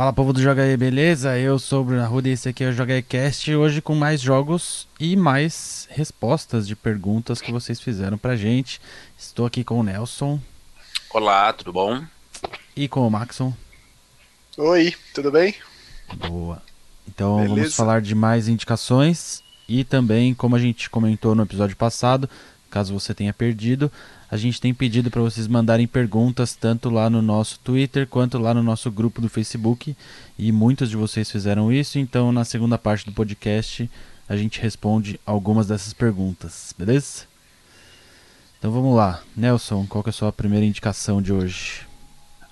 Fala povo do Joga aí, beleza? Eu sou o Bruno Arruda e esse aqui é o Joga aí Cast, hoje com mais jogos e mais respostas de perguntas que vocês fizeram pra gente. Estou aqui com o Nelson. Olá, tudo bom? E com o Maxon. Oi, tudo bem? Boa. Então Beleza. vamos falar de mais indicações e também, como a gente comentou no episódio passado, caso você tenha perdido, a gente tem pedido para vocês mandarem perguntas tanto lá no nosso Twitter quanto lá no nosso grupo do Facebook e muitos de vocês fizeram isso, então na segunda parte do podcast a gente responde algumas dessas perguntas, beleza? Então vamos lá. Nelson, qual que é a sua primeira indicação de hoje?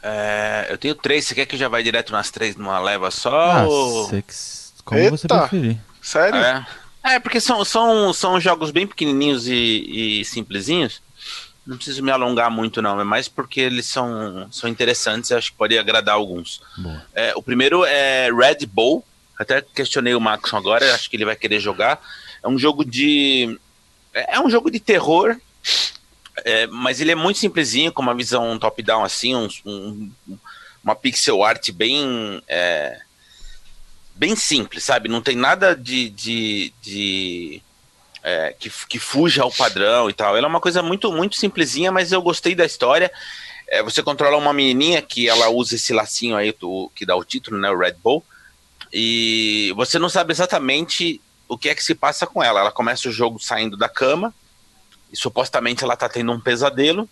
É, eu tenho três, você quer que já vai direto nas três numa leva só? Ah, ou- cê que- como você Eita. preferir. Sério? É. É, porque são, são, são jogos bem pequenininhos e, e simplesinhos. Não preciso me alongar muito, não. É mais porque eles são, são interessantes e acho que pode agradar alguns. É, o primeiro é Red Bull. Até questionei o Maxon agora, acho que ele vai querer jogar. É um jogo de. É é um jogo de terror, é, mas ele é muito simplesinho, com uma visão top-down assim, um- um- uma pixel art bem. é, bem simples, sabe? Não tem nada de. de, de, é, que, que fuja ao padrão e tal. Ela é uma coisa muito, muito simplesinha, mas eu gostei da história. É, você controla uma menininha que ela usa esse lacinho aí do, que dá o título, né? O Red Bull. E você não sabe exatamente o que é que se passa com ela. Ela começa o jogo saindo da cama e supostamente ela tá tendo um pesadelo.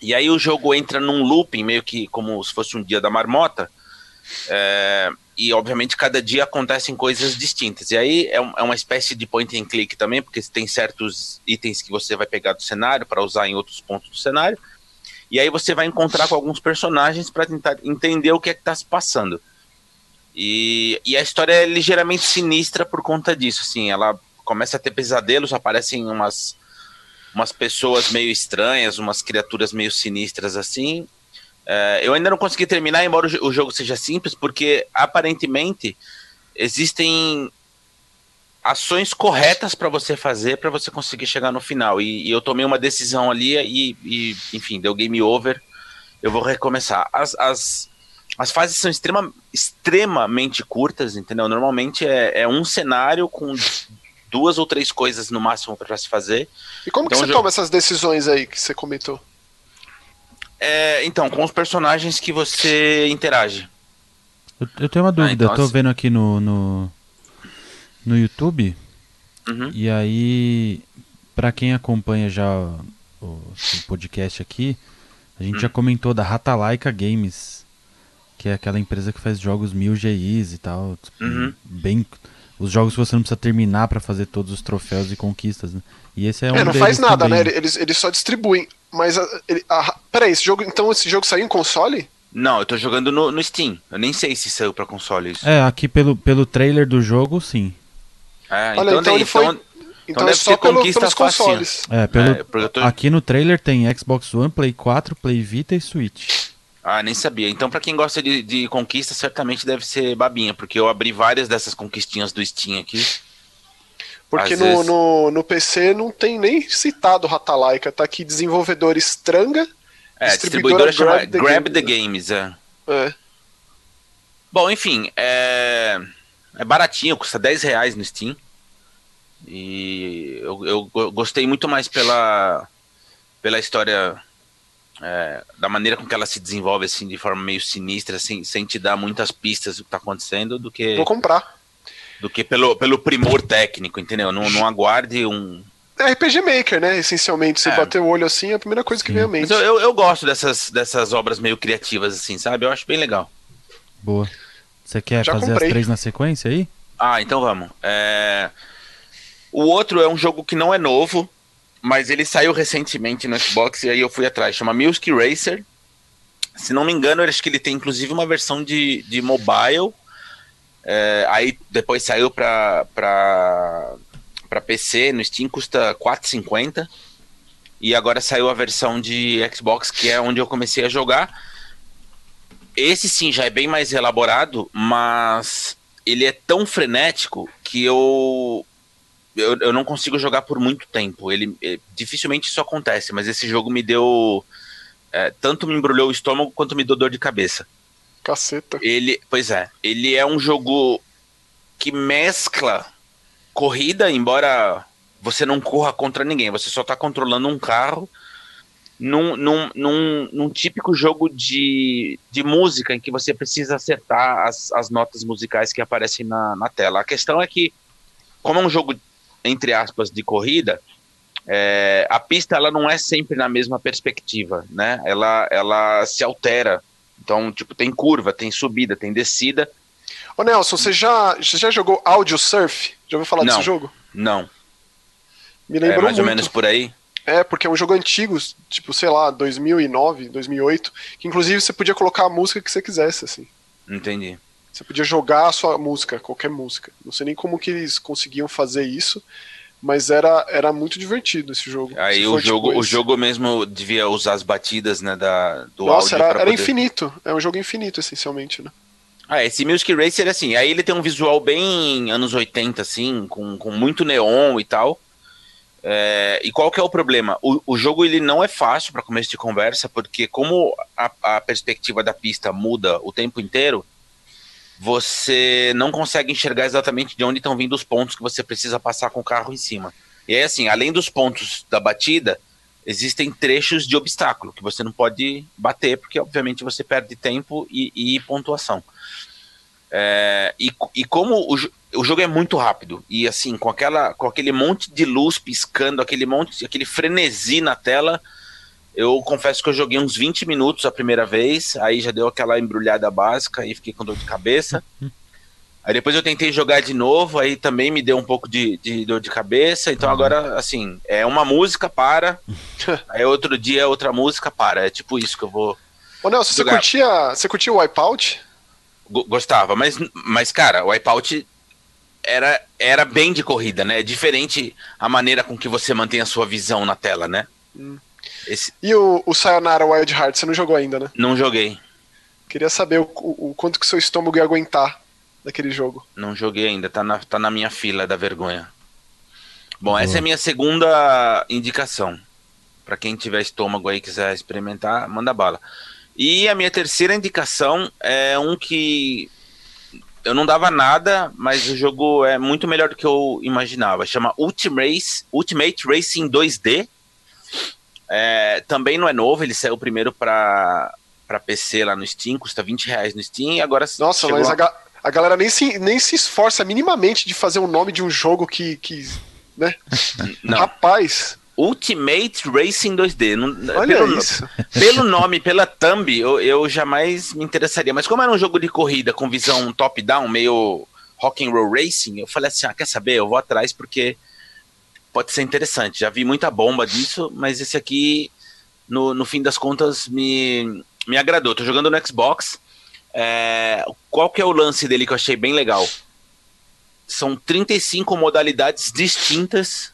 E aí o jogo entra num looping, meio que como se fosse um dia da marmota. É, e obviamente cada dia acontecem coisas distintas. E aí é, um- é uma espécie de point and click também, porque tem certos itens que você vai pegar do cenário para usar em outros pontos do cenário. E aí você vai encontrar com alguns personagens para tentar entender o que é que está se passando. E, e a história é ligeiramente sinistra por conta disso. Assim, ela começa a ter pesadelos, aparecem umas, umas pessoas meio estranhas, umas criaturas meio sinistras assim. É, eu ainda não consegui terminar, embora o jo- o jogo seja simples, porque aparentemente existem ações corretas para você fazer para você conseguir chegar no final. E, e eu tomei uma decisão ali e, e, enfim, deu game over. Eu vou recomeçar. As, as, as fases são extrema, extremamente curtas, entendeu? Normalmente é, é um cenário com duas ou três coisas no máximo para se fazer. E como que Então, você já- toma essas decisões aí que você comentou? É, então, com os personagens que você interage. Eu, eu tenho uma dúvida, então, eu tô assim- vendo aqui no, no, no YouTube, Uhum. e aí, pra quem acompanha já o, o podcast aqui, a gente já Hum. comentou da Ratalaika Games, que é aquela empresa que faz jogos mil GIs e tal, tipo, Uhum. bem... Os jogos que você não precisa terminar pra fazer todos os troféus e conquistas, né? E esse é um É, não deles faz nada, também. né? Eles, eles só distribuem. Mas, a, ele, a, peraí, esse jogo, então esse jogo saiu em console? Não, eu tô jogando no, no Steam. Eu nem sei se saiu pra console isso. É, aqui pelo, pelo trailer do jogo, sim. É, Olha, então daí- ele foi- então- Então, deve é só ser pelo, conquista pelos consoles. É, pelo, É, tô- aqui no trailer tem Xbox One, Play 4, Play Vita e Switch. Ah, nem sabia. Então, pra quem gosta de, de conquista, certamente deve ser babinha, porque eu abri várias dessas conquistinhas do Steam aqui. Porque no, vezes- no, no PC não tem nem citado Ratalaika. Tá aqui desenvolvedor Stranga. É, Distribuidora distribuidora chama Grab the Grab the Games, Games, é. É. Bom, enfim, é, é baratinho, custa 10 reais no Steam. E eu, eu go- gostei muito mais pela, pela história, é, da maneira com que ela se desenvolve, assim, de forma meio sinistra, assim, sem te dar muitas pistas do que tá acontecendo, do que, Vou comprar. Do que pelo, pelo primor técnico, entendeu? Não, não aguarde um. É RPG Maker, né? Essencialmente, você É. bater o olho assim, é a primeira coisa que Sim. vem à Mas mente. eu, eu, eu gosto dessas, dessas obras meio criativas, assim, sabe? Eu acho bem legal. Boa. Você quer Já fazer comprei. as três na sequência aí? Ah, então vamos. É, O outro é um jogo que não é novo, mas ele saiu recentemente no Xbox e aí eu fui atrás. Chama Music Racer. Se não me engano, eu acho que ele tem inclusive uma versão de, de mobile. É, aí depois saiu para para PC, no Steam custa 4,50. E agora saiu a versão de Xbox, que é onde eu comecei a jogar. Esse sim já é bem mais elaborado, mas ele é tão frenético que eu eu, eu não consigo jogar por muito tempo. Ele é, dificilmente isso acontece, mas esse jogo me deu é, tanto me embrulhou o estômago quanto me deu dor de cabeça. Caceta. Ele, pois é, ele é um jogo que mescla corrida, embora você não corra contra ninguém, você só está controlando um carro num, num, num, num, típico jogo de, de música em que você precisa acertar as, as notas musicais que aparecem na, na tela. A questão é que, como é um jogo, entre aspas, de corrida, é, a pista ela não é sempre na mesma perspectiva, né? Ela, ela se altera. Então, tipo, tem curva, tem subida, tem descida. Ô Nelson, você já, você já jogou Audio Surf? Já ouviu falar não, desse jogo? Não. Me lembrou é mais muito. ou menos por aí? É, porque é um jogo antigo, tipo, sei lá, 2009, 2008, que inclusive você podia colocar a música que você quisesse, assim. Entendi. Você podia jogar a sua música, qualquer música. Não sei nem como que eles conseguiam fazer isso, mas era, era muito divertido esse jogo. Aí o jogo, tipo o jogo mesmo devia usar as batidas, né, da, do Nossa, era, era poder... infinito. É um jogo infinito, essencialmente, né? Ah, esse Music Racer, assim, aí ele tem um visual bem anos 80, assim, com, com muito neon e tal. É, e qual que é o problema? O, o jogo ele não é fácil para começo de conversa, porque como a, a, perspectiva da pista muda o tempo inteiro, você não consegue enxergar exatamente de onde estão vindo os pontos que você precisa passar com o carro em cima. E aí, assim, além dos pontos da batida, existem trechos de obstáculo que você não pode bater, porque obviamente você perde tempo e, e pontuação. É, e, e como o, o jogo é muito rápido e assim com aquela com aquele monte de luz piscando aquele monte aquele frenesi na tela eu confesso que eu joguei uns 20 minutos a primeira vez aí já deu aquela embrulhada básica e fiquei com dor de cabeça aí depois eu tentei jogar de novo aí também me deu um pouco de, de dor de cabeça então uhum. agora assim é uma música para aí outro dia outra música para é tipo isso que eu vou Ô Nelson, você curtia você curtia o Wipeout Gostava, mas, mas cara, o Wipeout era, era bem de corrida, né? É diferente a maneira com que você mantém a sua visão na tela, né? Hum. Esse... E o, o Sayonara Wild Heart, você não jogou ainda, né? Não joguei. Queria saber o, o, o quanto que seu estômago ia aguentar daquele jogo. Não joguei ainda, tá na, tá na minha fila da vergonha. Bom, essa é a minha segunda indicação. Para quem tiver estômago aí e quiser experimentar, manda bala. E a minha terceira indicação é um que eu não dava nada, mas o jogo é muito melhor do que eu imaginava. Chama Ultimate, Ultimate Racing 2D. É, também não é novo, ele saiu primeiro para para PC lá no Steam, custa 20 reais no Steam, e agora Nossa, mas a, ga a, galera nem se, nem se esforça minimamente de fazer o nome de um jogo que. que né? Não. Rapaz. Ultimate Racing 2D. Não, Olha pelo, isso. Pelo nome, pela thumb, eu, eu jamais me interessaria. Mas como era um jogo de corrida com visão top-down, meio rock and roll racing, eu falei assim, ah, quer saber? Eu vou atrás porque pode ser interessante. Já vi muita bomba disso, mas esse aqui, no, no fim das contas, me, me agradou. Tô jogando no Xbox. É, qual que é o lance dele que eu achei bem legal? São 35 modalidades distintas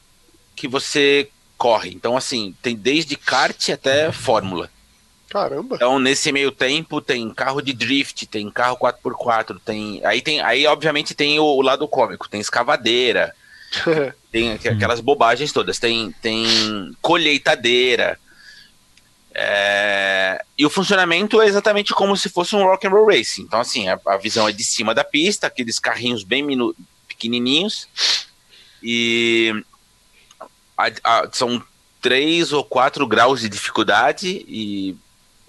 que você corre. Então, assim, tem desde kart até fórmula. Caramba. Então, nesse meio tempo, tem carro de drift, tem carro 4x4, tem. Aí tem. Aí, obviamente, tem o, o lado cômico, tem escavadeira, tem aquelas bobagens todas, tem, tem colheitadeira. É... E o funcionamento é exatamente como se fosse um rock and roll racing. Então, assim, a, a visão é de cima da pista, aqueles carrinhos bem minu... pequenininhos. E a, a, são três ou quatro graus de dificuldade e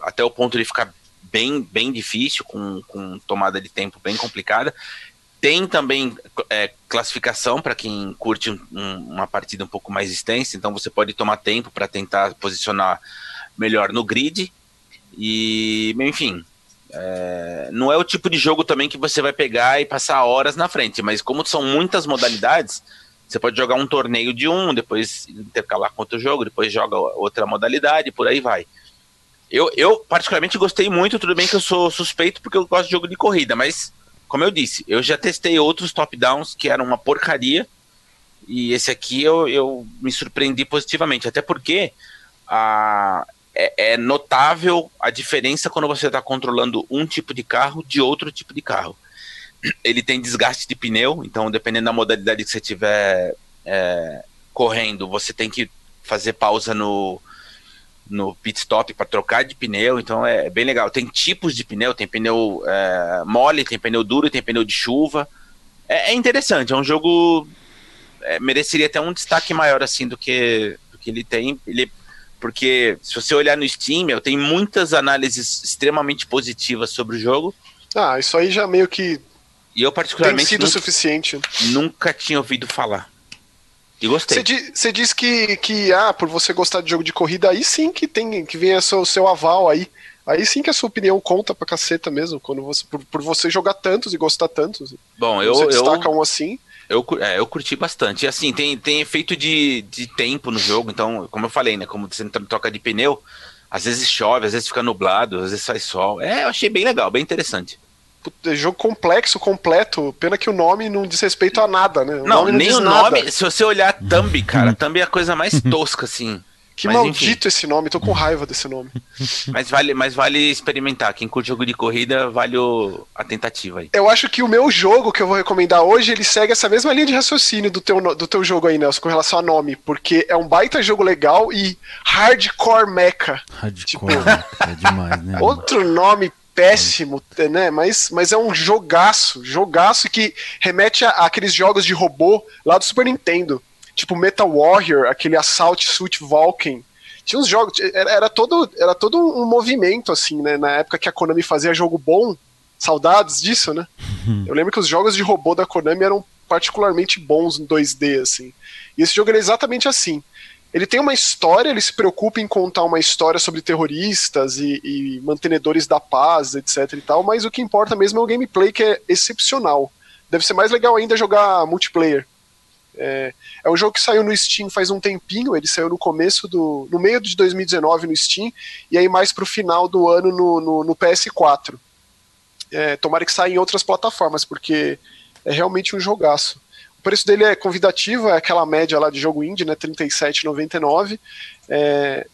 até o ponto de ficar bem, bem difícil, com, com tomada de tempo bem complicada. Tem também é, classificação para quem curte um, uma partida um pouco mais extensa, então você pode tomar tempo para tentar posicionar melhor no grid. E, enfim, é, não é o tipo de jogo também que você vai pegar e passar horas na frente, mas como são muitas modalidades, você pode jogar um torneio de um, depois intercalar com outro jogo, depois joga outra modalidade, por aí vai. Eu, eu particularmente gostei muito, tudo bem que eu sou suspeito porque eu gosto de jogo de corrida, mas como eu disse, eu já testei outros top-downs que eram uma porcaria, e esse aqui eu, eu me surpreendi positivamente, até porque a, é, é notável a diferença quando você está controlando um tipo de carro de outro tipo de carro. Ele tem desgaste de pneu, então dependendo da modalidade que você tiver é, correndo, você tem que fazer pausa no, no pit stop para trocar de pneu, então é bem legal. Tem tipos de pneu, tem pneu é, mole, tem pneu duro, tem pneu de chuva. É, é interessante, é um jogo é, mereceria até um destaque maior assim do que, do que ele tem. Ele, porque se você olhar no Steam, eu tenho muitas análises extremamente positivas sobre o jogo. Ah, isso aí já meio que e eu particularmente tem sido nunca, suficiente. Nunca tinha ouvido falar. E gostei. Você diz que, que, ah, por você gostar de jogo de corrida, aí sim que tem que vem o seu, seu aval aí. Aí sim que a sua opinião conta pra caceta mesmo, quando você, por, por você jogar tantos e gostar tantos. Bom, eu. Você destaca eu, um assim. Eu, é, eu curti bastante. E assim, tem, tem efeito de, de tempo no jogo, então, como eu falei, né? Como você troca de pneu, às vezes chove, às vezes fica nublado, às vezes sai sol. É, eu achei bem legal, bem interessante. Jogo complexo, completo. Pena que o nome não diz respeito a nada, né? O não, nem o nome. Nada. Se você olhar Thumb, cara, Thumb é a coisa mais tosca, assim. Que mas, maldito enfim. esse nome, tô com raiva desse nome. Mas vale, mas vale experimentar. Quem curte jogo de corrida, vale o, a tentativa aí. Eu acho que o meu jogo que eu vou recomendar hoje, ele segue essa mesma linha de raciocínio do teu, do teu jogo aí, Nelson, com relação a nome. Porque é um baita jogo legal e hardcore mecha. Hardcore, tipo, é demais, né? Outro nome péssimo, né? Mas, mas é um jogaço, jogaço que remete a, aqueles jogos de robô lá do Super Nintendo. Tipo Metal Warrior, aquele Assault Suit Vulcan. Tinha uns jogos, era, era, todo, era todo um movimento, assim, né? Na época que a Konami fazia jogo bom. Saudades disso, né? Uhum. Eu lembro que os jogos de robô da Konami eram particularmente bons em 2D, assim. E esse jogo era exatamente assim ele tem uma história, ele se preocupa em contar uma história sobre terroristas e, e, mantenedores da paz, etc e tal, mas o que importa mesmo é o gameplay que é excepcional. Deve ser mais legal ainda jogar multiplayer. É, é um jogo que saiu no Steam faz um tempinho, ele saiu no começo do. no meio de 2019 no Steam, e aí mais pro final do ano no, no, no PS4. É, tomara que saia em outras plataformas, porque é realmente um jogaço. O preço dele é convidativo, é aquela média lá de jogo indie, né? 37,99. É,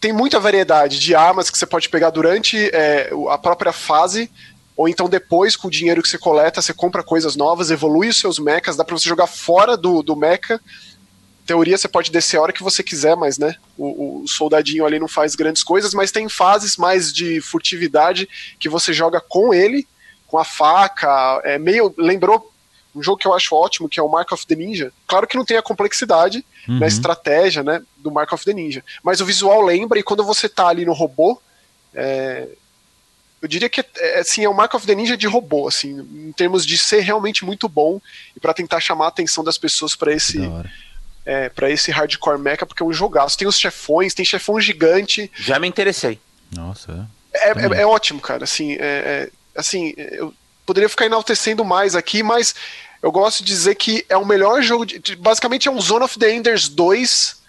tem muita variedade de armas que você pode pegar durante é, a própria fase, ou então depois, com o dinheiro que você coleta, você compra coisas novas, evolui os seus mechas, dá pra você jogar fora do, do mecha. Teoria, você pode descer a hora que você quiser, mas né, o, o soldadinho ali não faz grandes coisas, mas tem fases mais de furtividade que você joga com ele, com a faca. É meio. Lembrou um jogo que eu acho ótimo, que é o Mark of the Ninja. Claro que não tem a complexidade uhum. na estratégia, né, do Mark of the Ninja, mas o visual lembra e quando você tá ali no robô, é, eu diria que é, assim, é o Mark of the Ninja de robô, assim, em termos de ser realmente muito bom e para tentar chamar a atenção das pessoas para esse é, para esse hardcore mecha, porque é um jogaço. Tem os chefões, tem chefão gigante. Já me interessei. Nossa, é. É, é, é ótimo, cara. Assim, é, é assim, eu poderia ficar enaltecendo mais aqui, mas eu gosto de dizer que é o melhor jogo. De, basicamente é um Zone of the Enders 2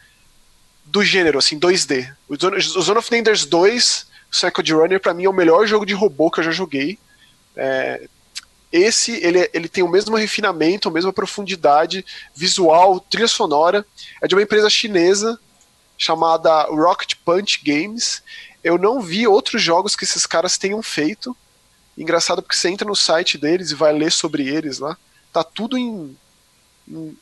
do gênero, assim, 2D. O Zone, o Zone of the Enders 2, o Second Runner, para mim é o melhor jogo de robô que eu já joguei. É, esse, ele, ele tem o mesmo refinamento, a mesma profundidade visual, trilha sonora. É de uma empresa chinesa chamada Rocket Punch Games. Eu não vi outros jogos que esses caras tenham feito. Engraçado porque você entra no site deles e vai ler sobre eles lá. Tá tudo em. em...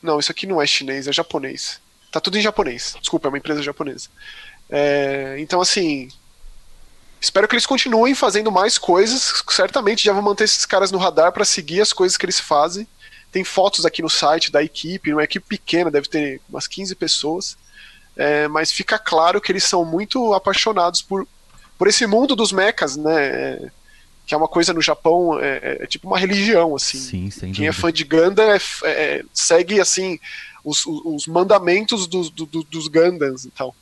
Não, isso aqui não é chinês, é japonês. Tá tudo em japonês. Desculpa, é uma empresa japonesa. É... Então, assim. Espero que eles continuem fazendo mais coisas. Certamente já vou manter esses caras no radar para seguir as coisas que eles fazem. Tem fotos aqui no site da equipe, uma equipe pequena, deve ter umas 15 pessoas. É, mas fica claro que eles são muito apaixonados por, por esse mundo dos mechas, né? É, que é uma coisa no Japão, é, é, é tipo uma religião, assim. Sim, Quem é fã de Gundam é, é, segue, assim, os, os mandamentos dos, do, dos Gundams e tal.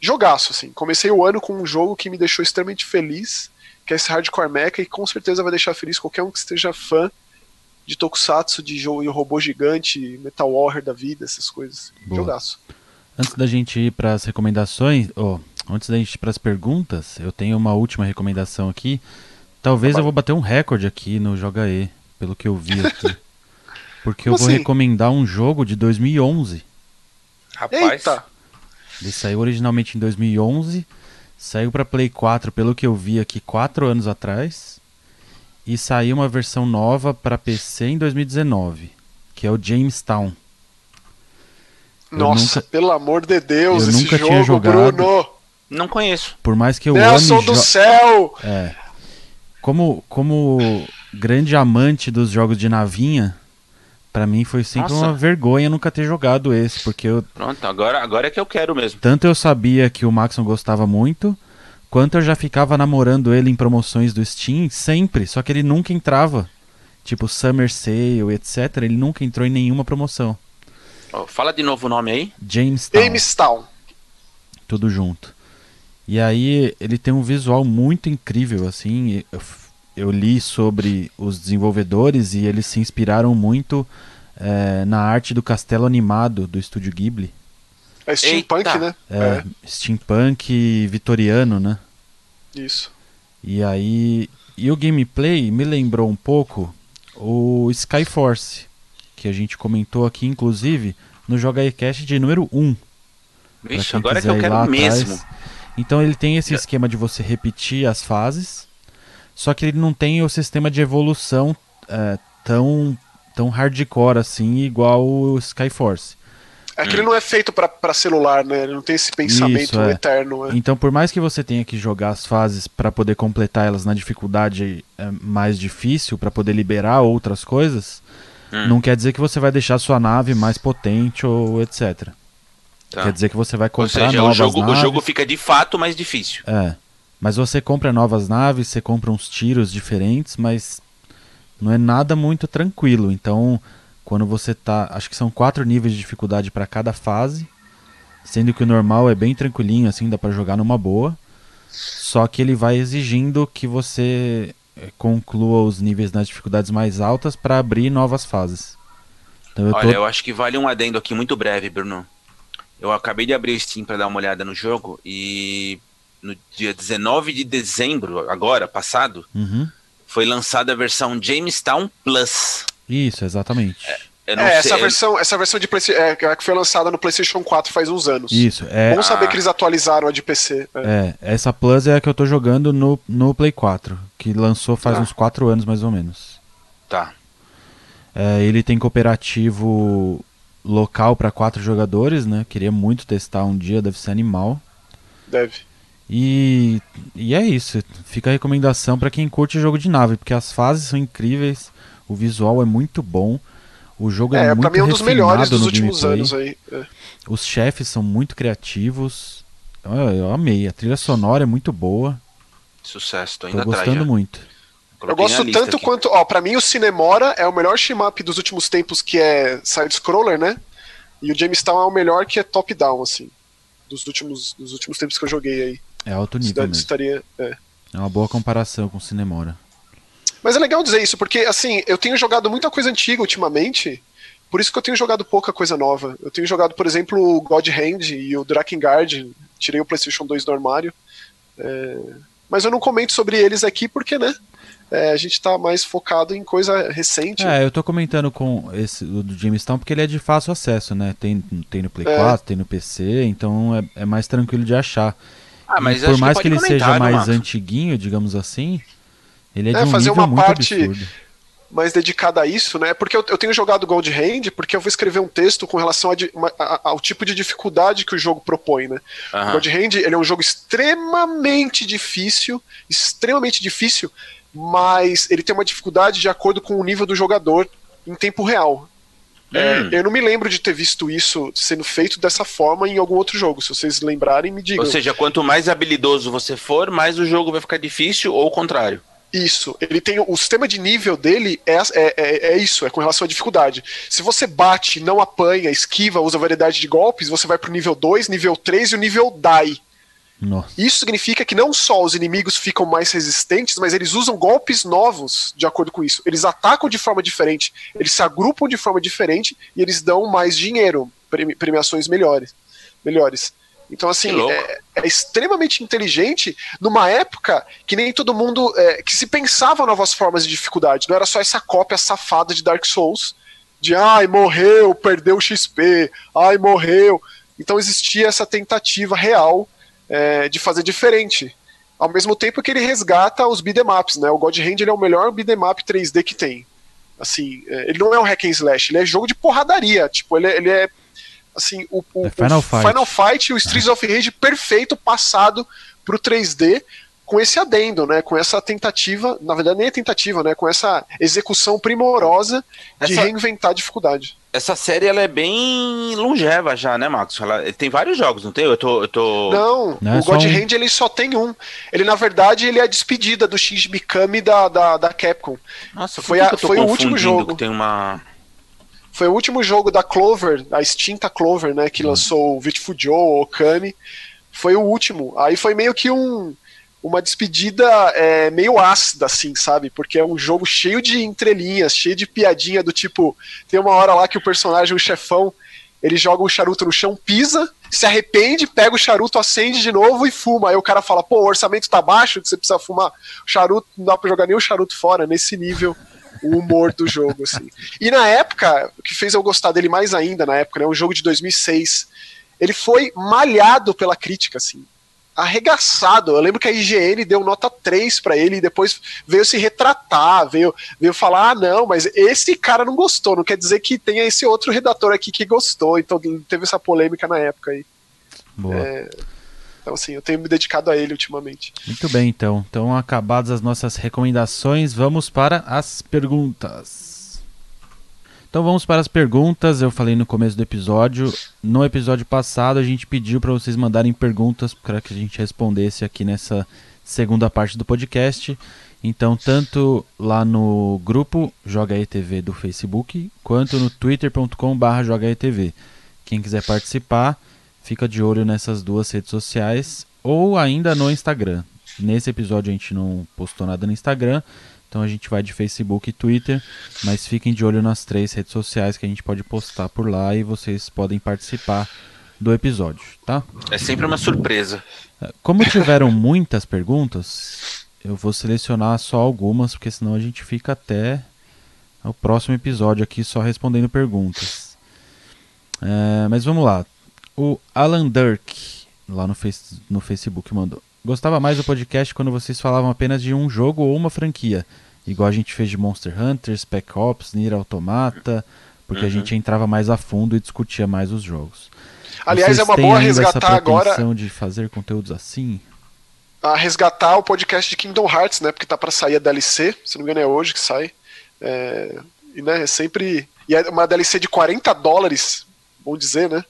Jogaço, assim. Comecei o ano com um jogo que me deixou extremamente feliz, que é esse Hardcore Mecha, e com certeza vai deixar feliz qualquer um que esteja fã de Tokusatsu, de jogo, robô gigante, Metal Warrior da vida, essas coisas. Boa. Jogaço. Antes da gente ir para as recomendações, oh, antes da gente ir para as perguntas, eu tenho uma última recomendação aqui Talvez eu vou bater um recorde aqui no Joga E, pelo que eu vi aqui. Porque eu vou assim? recomendar um jogo de 2011. Rapaz. Eita. Ele saiu originalmente em 2011, saiu para Play 4, pelo que eu vi aqui, 4 anos atrás. E saiu uma versão nova para PC em 2019, que é o Jamestown. Nossa, nunca- pelo amor de Deus, eu esse nunca jogo, tinha jogado. Bruno. Não conheço. Por mais que eu Nelson ame do jo- céu! É. Como, como grande amante dos jogos de navinha, pra mim foi sempre Nossa. uma vergonha nunca ter jogado esse, porque eu, Pronto, agora, agora é que eu quero mesmo. tanto eu sabia que o Maxon gostava muito, quanto eu já ficava namorando ele em promoções do Steam sempre, só que ele nunca entrava. Tipo Summer Sale, etc. Ele nunca entrou em nenhuma promoção. Ó, fala de novo o nome aí. Jamestown. Jamestown. tudo junto. E aí ele tem um visual muito incrível, assim. Eu, eu li sobre os desenvolvedores e eles se inspiraram muito eh, na arte do castelo animado do estúdio Ghibli. É steampunk, Eita. né? É, Steampunk vitoriano, né? Isso. E aí. E o gameplay me lembrou um pouco o Skyforce, que a gente comentou aqui, inclusive, no Joga Cast de número 1. Pra Vixe, agora é que eu quero mesmo. atrás. Então ele tem esse esquema de você repetir as fases, só que ele não tem o sistema de evolução é, tão, tão hardcore assim, igual o Skyforce. É que ele não é feito pra, pra celular, né? Ele não tem esse pensamento Isso, é. eterno. né? Então, por mais que você tenha que jogar as fases para poder completar elas na dificuldade é, mais difícil, para poder liberar outras coisas, Hum. não quer dizer que você vai deixar sua nave mais potente ou etc. Tá. Quer dizer que você vai Ou comprar seja, o novas jogo, o naves. jogo fica de fato mais difícil. É. Mas você compra novas naves, você compra uns tiros diferentes, mas não é nada muito tranquilo. Então, quando você tá. Acho que são quatro níveis de dificuldade para cada fase. Sendo que o normal é bem tranquilinho, assim, dá pra jogar numa boa. Só que ele vai exigindo que você eh, conclua os níveis nas dificuldades mais altas para abrir novas fases. Então eu tô. Olha, eu acho que vale um adendo aqui muito breve, Bruno. Eu acabei de abrir o Steam para dar uma olhada no jogo e no dia 19 de dezembro, agora, passado, Uhum. foi lançada a versão Jamestown Plus. Isso, exatamente. É, sei- essa versão, essa versão de Playsta- é, que foi lançada no PlayStation 4 faz uns anos. Isso. É, Bom saber Ah. que eles atualizaram a de PC. é. É, essa Plus é a que eu tô jogando no, no Play 4, que lançou faz Tá. uns 4 anos mais ou menos. Tá. É, ele tem cooperativo local para quatro jogadores, né? Queria muito testar um dia, deve ser animal. Deve. E, e é isso. Fica a recomendação para quem curte jogo de nave, porque as fases são incríveis, o visual é muito bom, o jogo é, É, muito pra mim é um dos melhores refinado dos no últimos gameplay. anos aí. é. Os chefes são muito criativos. Eu, eu amei. A trilha sonora é muito boa. Sucesso, tô Tô indo atrás. gostando já. muito. Eu gosto tanto aqui. quanto. Ó, pra mim o Cinemora é o melhor shmup dos últimos tempos que é side-scroller, né? E o Jamestown é o melhor que é top-down, assim. Dos últimos, dos últimos tempos que eu joguei aí. É alto nível mesmo. Estaria, é. É uma boa comparação com o Cinemora. Mas é legal dizer isso, porque assim, eu tenho jogado muita coisa antiga ultimamente, por isso que eu tenho jogado pouca coisa nova. Eu tenho jogado, por exemplo, o God Hand e o Drakengard, tirei o PlayStation 2 do armário. É, Mas eu não comento sobre eles aqui porque, né? É, a gente tá mais focado em coisa recente. É, eu tô comentando com esse o do Jamestown porque ele é de fácil acesso, né? Tem, tem no Play É. 4, tem no PC, então é, é mais tranquilo de achar. Ah, mas por mais pode que ele seja mais Max? antiguinho, digamos assim, ele é, É, de um fazer nível uma muito parte- absurdo. mais dedicada a isso, né? Porque eu, eu tenho jogado Gold Hand porque eu vou escrever um texto com relação a a- a- ao tipo de dificuldade que o jogo propõe, né? Aham. God Hand ele é um jogo extremamente difícil, extremamente difícil, mas ele tem uma dificuldade de acordo com o nível do jogador em tempo real. É, Hum. eu não me lembro de ter visto isso sendo feito dessa forma em algum outro jogo. Se vocês lembrarem, me digam. Ou seja, quanto mais habilidoso você for, mais o jogo vai ficar difícil ou o contrário. Isso. Ele tem o sistema de nível dele é, é, é, é isso, é com relação à dificuldade. Se você bate, não apanha, esquiva, usa variedade de golpes, você vai pro nível 2, nível 3 e o nível Die. Nossa. Isso significa que não só os inimigos ficam mais resistentes, mas eles usam golpes novos de acordo com isso. Eles atacam de forma diferente, eles se agrupam de forma diferente e eles dão mais dinheiro, premi- premiações melhores. melhores. Então, assim, é, é extremamente inteligente numa época que nem todo mundo. é, que se pensava novas formas de dificuldade. Não era só essa cópia safada de Dark Souls, de ai, morreu, perdeu XP, ai, morreu. Então existia essa tentativa real é, de fazer diferente. Ao mesmo tempo que ele resgata os beat'em ups, né? O God Hand ele é o melhor beat'em up 3D que tem. Assim, é, ele não é um hack and slash, ele é jogo de porradaria. Tipo, ele, é- ele é assim, o, o, É Final o Fight. Final Fight e o Streets of Rage perfeito passado pro 3D com esse adendo, né? Com essa tentativa, na verdade nem é tentativa, né? Com essa execução primorosa de Essa- reinventar a dificuldade. Essa série ela é bem longeva já, né, Marcos? Ela tem vários jogos, não tem? Eu tô. Eu tô... Não, Não, é o só God um. Hand ele só tem um. Ele, na verdade, ele é a despedida do Shinji Mikami da, da, da Capcom. Nossa, foi que a- que eu tô foi o último jogo. que Tem uma. Foi o último jogo da Clover, a extinta Clover, né? Que lançou o Beautiful Joe, o Okami. Foi o último. Aí foi meio que um, uma despedida é, meio ácida, assim, sabe? Porque é um jogo cheio de entrelinhas, cheio de piadinha do tipo. Tem uma hora lá que o personagem, o chefão, ele joga um charuto no chão, pisa, se arrepende, pega o charuto, acende de novo e fuma. Aí o cara fala, pô, o orçamento tá baixo, que você precisa fumar. O charuto, não dá pra jogar nem o charuto fora, nesse nível o humor do jogo, assim. E na época, o que fez eu gostar dele mais ainda, na época, né, um jogo de 2006, ele foi malhado pela crítica, assim, arregaçado. Eu lembro que a IGN deu nota 3 pra ele e depois veio se retratar, veio, veio falar, ah, não, mas esse cara não gostou, não quer dizer que tenha esse outro redator aqui que gostou, então teve essa polêmica na época aí. Boa. Então, assim, eu tenho me dedicado a ele ultimamente. Muito bem, então. Então, acabadas as nossas recomendações, vamos para as perguntas. Então, vamos para as perguntas. Eu falei no começo do episódio. No episódio passado, a gente pediu para vocês mandarem perguntas para que a gente respondesse aqui nessa segunda parte do podcast. Então, tanto lá no grupo Joga aí TV do Facebook, quanto no twitter.com/barra Joga aí TV. Quem quiser participar, fica de olho nessas duas redes sociais ou ainda no Instagram. Nesse episódio a gente não postou nada no Instagram, então a gente vai de Facebook e Twitter, mas fiquem de olho nas três redes sociais que a gente pode postar por lá e vocês podem participar do episódio, tá? É sempre uma surpresa. Como tiveram muitas perguntas, eu vou selecionar só algumas, porque senão a gente fica até o próximo episódio aqui só respondendo perguntas. É, mas vamos lá. O Alan Dirk, lá no, face, no Facebook, mandou. Gostava mais do podcast quando vocês falavam apenas de um jogo ou uma franquia. Igual a gente fez de Monster Hunter, Spec Ops, Nier Automata, porque a Uhum. gente entrava mais a fundo e discutia mais os jogos. Aliás, Vocês é uma boa resgatar agora de fazer conteúdos assim? a resgatar o podcast de Kingdom Hearts, né? Porque tá pra sair a DLC, se não me engano é hoje que sai. É, e né, é sempre. E é uma DLC de 40 dólares, vamos dizer, né?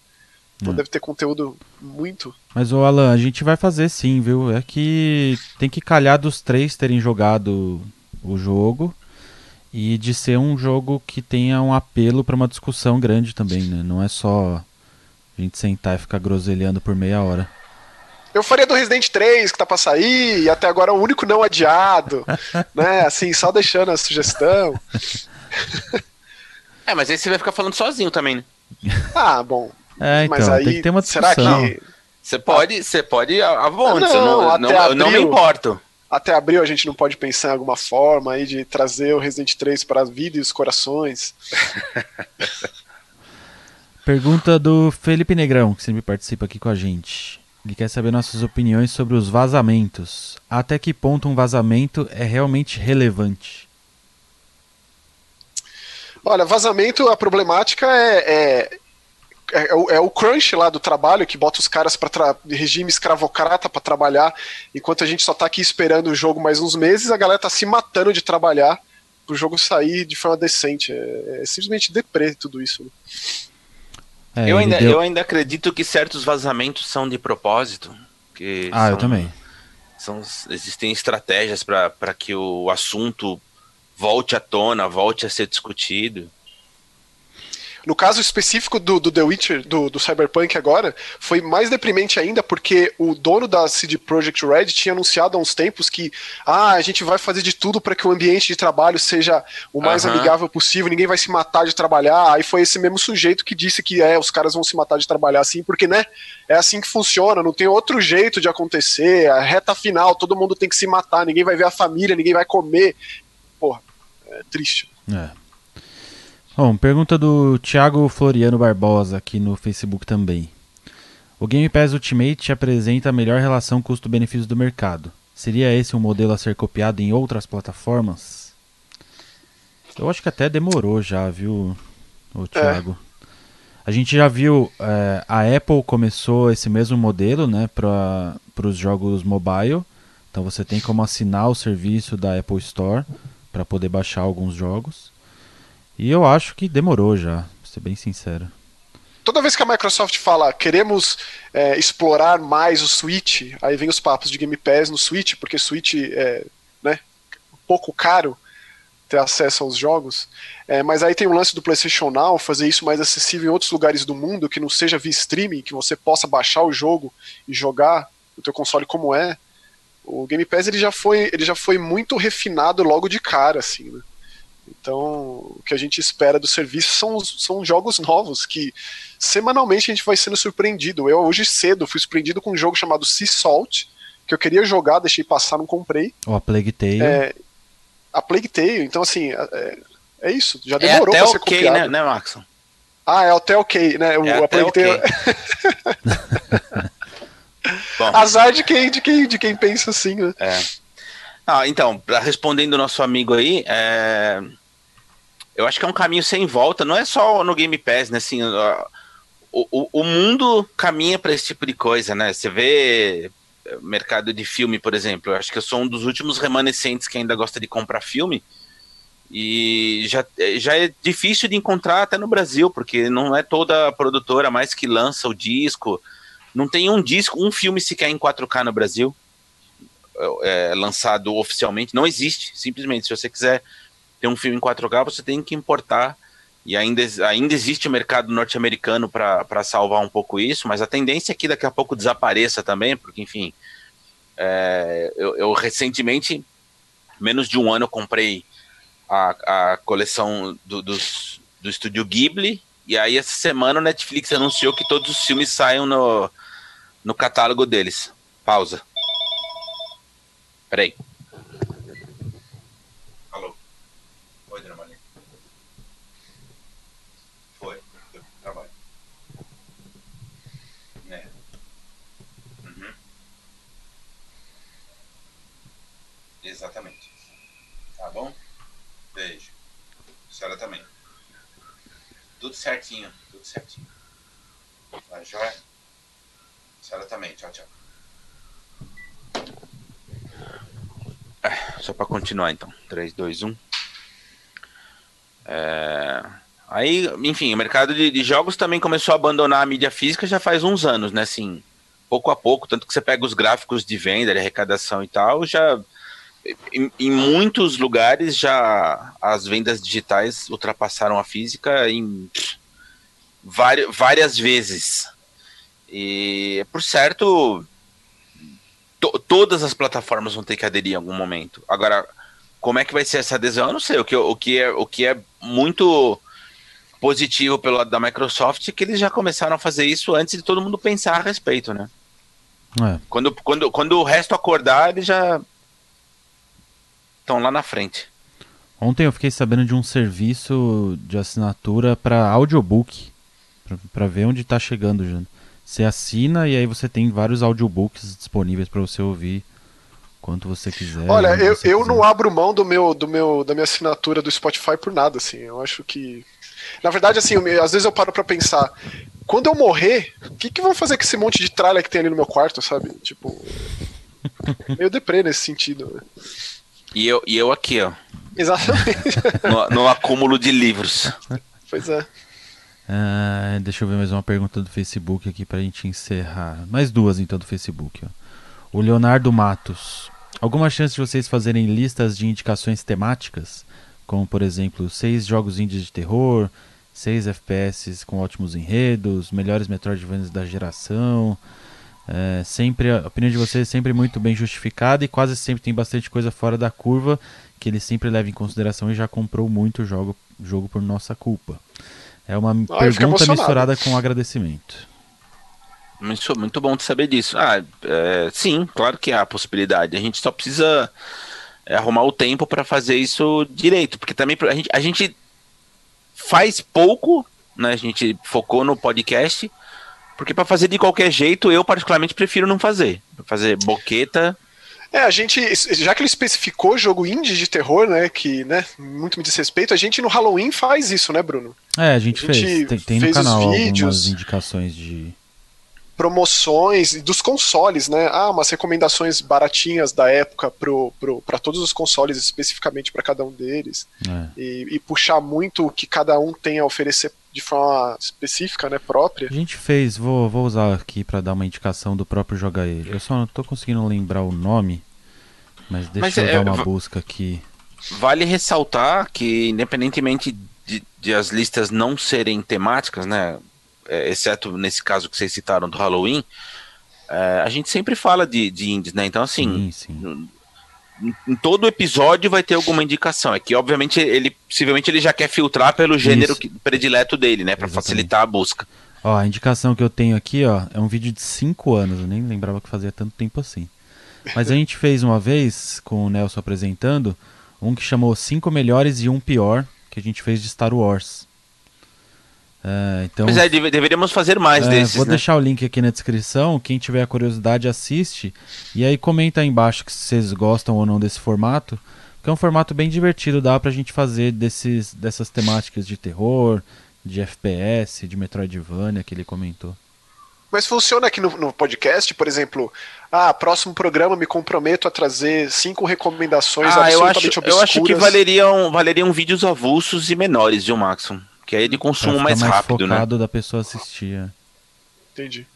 Então Hum. deve ter conteúdo muito. Mas, ô Alan, a gente vai fazer sim, viu? É que tem que calhar dos três terem jogado o jogo e de ser um jogo que tenha um apelo para uma discussão grande também, né? Não é só a gente sentar e ficar groselhando por meia hora. Eu faria do Resident 3, que tá pra sair, e até agora é o único não adiado, né? Assim, só deixando a sugestão. É, mas aí você vai ficar falando sozinho também, né? Ah, bom. É, então, mas aí, tem que ter uma será discussão. que Você pode, você pode à à vontade, eu não, não, até não, eu não me abril. importo. até abril a gente não pode pensar em alguma forma aí de trazer o Resident 3 para a vida e os corações? Pergunta do Felipe Negrão, que sempre participa aqui com a gente. Ele quer saber nossas opiniões sobre os vazamentos. Até que ponto um vazamento é realmente relevante? Olha, vazamento, a problemática é, é, é, o, é o crunch lá do trabalho, que bota os caras para regime escravocrata para trabalhar, enquanto a gente só tá aqui esperando o jogo mais uns meses, a galera tá se matando de trabalhar pro jogo sair de forma decente. É, é simplesmente deprê tudo isso. né? É, eu, ainda, deu- eu ainda acredito que certos vazamentos são de propósito. Que Ah, eu são- também. São, existem estratégias para que o assunto volte à tona, volte a ser discutido. No caso específico do, do The Witcher, do, do Cyberpunk agora, foi mais deprimente ainda porque o dono da CD Projekt Red tinha anunciado há uns tempos que ah, a gente vai fazer de tudo para que o ambiente de trabalho seja o mais Aham. amigável possível, ninguém vai se matar de trabalhar. Aí foi esse mesmo sujeito que disse que é, os caras vão se matar de trabalhar assim, porque né, é assim que funciona, não tem outro jeito de acontecer. A reta final, todo mundo tem que se matar, ninguém vai ver a família, ninguém vai comer. Porra, é triste. É. Bom, pergunta do Thiago Floriano Barbosa aqui no Facebook também. O Game Pass Ultimate apresenta a melhor relação custo-benefício do mercado. Seria esse um modelo a ser copiado em outras plataformas? Eu acho que até demorou já, viu, o Thiago? A gente já viu, é, a Apple começou esse mesmo modelo né, para os jogos mobile. Então você tem como assinar o serviço da Apple Store para poder baixar alguns jogos. E eu acho que demorou já, pra ser bem sincero. Toda vez que a Microsoft fala queremos é, explorar mais o Switch, aí vem os papos de Game Pass no Switch, porque Switch é né, um pouco caro ter acesso aos jogos. É, mas aí tem o lance do PlayStation Now, fazer isso mais acessível em outros lugares do mundo, que não seja via streaming, que você possa baixar o jogo e jogar no teu console como é. O Game Pass ele já foi, ele já foi muito refinado logo de cara, assim, né? Então, o que a gente espera do serviço são, são jogos novos que semanalmente a gente vai sendo surpreendido. Eu hoje cedo fui surpreendido com um jogo chamado Sea Salt, que eu queria jogar, deixei passar, não comprei. Ou a Plague Tale. É, a Plague Tale. Então, assim, é, é isso. Já é demorou é até pra ser okay, copiado. Né, né, Maxon? Ah, é até ok, né? O, é a Plague okay. Tale. Azar de quem, de, quem, de quem pensa assim, né? É. Ah, então, respondendo o nosso amigo aí, é... eu acho que é um caminho sem volta, não é só no Game Pass, né? Assim, o, o, o mundo caminha para esse tipo de coisa, né? Você vê mercado de filme, por exemplo. Eu acho que eu sou um dos últimos remanescentes que ainda gosta de comprar filme. E já, já é difícil de encontrar até no Brasil, porque não é toda produtora mais que lança o disco. Não tem um disco, um filme sequer em 4K no Brasil, é, lançado oficialmente. Não existe, simplesmente. Se você quiser ter um filme em 4K, você tem que importar. E ainda, ainda existe o mercado norte-americano para salvar um pouco isso, mas a tendência é que daqui a pouco desapareça também, porque, enfim, é, eu, eu, recentemente, menos de um ano, eu comprei a, a coleção do, dos, do estúdio Ghibli, e aí essa semana o Netflix anunciou que todos os filmes saiam no, no catálogo deles. Pausa. Peraí. Alô. Oi, Dona Maria. Foi. Trabalho. Né. Uhum. Exatamente. Tá bom? Beijo. A senhora também. Tudo certinho, tudo certinho. Tá joia? A senhora também. Tchau, tchau. É, só para continuar então. 3, 2, 1. É... Aí, enfim, o mercado de, de, jogos também começou a abandonar a mídia física já faz uns anos, né? Assim, pouco a pouco, tanto que você pega os gráficos de venda, de arrecadação e tal, já em, em, muitos lugares já as vendas digitais ultrapassaram a física em várias, várias vezes. E por certo, to, todas as plataformas vão ter que aderir em algum momento. Agora, como é que vai ser essa adesão? Eu não sei. O que, o que, é, o que é muito positivo pelo lado da Microsoft é que eles já começaram a fazer isso antes de todo mundo pensar a respeito, né? É. Quando, quando, quando o resto acordar, eles já estão lá na frente. Ontem eu fiquei sabendo de um serviço de assinatura para audiobook, para ver onde está chegando, já. Você assina e aí você tem vários audiobooks disponíveis para você ouvir quanto você quiser. Olha, eu, eu quiser. não abro mão do meu, do meu, da minha assinatura do Spotify por nada, assim. Eu acho que. Na verdade, assim, eu, às vezes eu paro para pensar, quando eu morrer, o que, que vão fazer com esse monte de tralha que tem ali no meu quarto, sabe? Tipo. meio deprê nesse sentido, né? E eu, e eu aqui, ó. Exatamente. no, no acúmulo de livros. Pois é. Uh, deixa eu ver mais uma pergunta do Facebook aqui para a gente encerrar. Mais duas então do Facebook. Ó. O Leonardo Matos. Alguma chance de vocês fazerem listas de indicações temáticas? Como, por exemplo, seis jogos indies de terror, seis FPS com ótimos enredos, melhores Metroidvanias da geração. É, sempre a opinião de vocês é sempre muito bem justificada e quase sempre tem bastante coisa fora da curva que ele sempre leva em consideração e já comprou muito jogo, jogo por nossa culpa. É uma ah, pergunta misturada com agradecimento. Muito, muito bom de saber disso. Ah, é, sim, claro que há a possibilidade. A gente só precisa é, arrumar o tempo para fazer isso direito, porque também a gente, a gente faz pouco, né? A gente focou no podcast, porque para fazer de qualquer jeito, eu particularmente prefiro não fazer. Fazer boqueta É, a gente, já que ele especificou jogo indie de terror, né, que, né, muito me diz respeito, a gente no Halloween faz isso, né, Bruno? É, a gente, a gente fez. Tem, tem fez no canal vídeos, algumas indicações de promoções dos consoles, né? Ah, umas recomendações baratinhas da época pro, pro, para todos os consoles, especificamente para cada um deles. É. E, e, puxar muito o que cada um tem a oferecer de forma específica, né, própria. A gente fez, vou, vou usar aqui para dar uma indicação do próprio Joga Ele. Eu só não tô conseguindo lembrar o nome, mas deixa mas eu é, dar uma busca aqui. Vale ressaltar que, independentemente de, de as listas não serem temáticas, né? É, exceto nesse caso que vocês citaram do Halloween, é, a gente sempre fala de, de indies, né? Então, assim, sim, sim. Em, em todo episódio vai ter alguma indicação. É que, obviamente, ele possivelmente ele já quer filtrar pelo gênero que, predileto dele, né? Para facilitar a busca. Ó, a indicação que eu tenho aqui, ó, é um vídeo de 5 anos. Eu nem lembrava que fazia tanto tempo assim. Mas a gente fez uma vez, com o Nelson apresentando, um que chamou 5 melhores e um pior, que a gente fez de Star Wars. É, então, Mas é, deveríamos fazer mais é, desses. Vou né? deixar o link aqui na descrição. Quem tiver curiosidade, assiste. E aí comenta aí embaixo se vocês gostam ou não desse formato. Que é um formato bem divertido, dá pra gente fazer desses, dessas temáticas de terror, de FPS, de Metroidvania que ele comentou. Mas funciona aqui no, no, podcast, por exemplo, ah, próximo programa me comprometo a trazer cinco recomendações ah, absolutamente eu acho, obscuras. Eu acho que valeriam, valeriam vídeos avulsos e menores, viu, Maxon? Que aí é de consumo mais, mais rápido, né? da pessoa assistir. É. Entendi.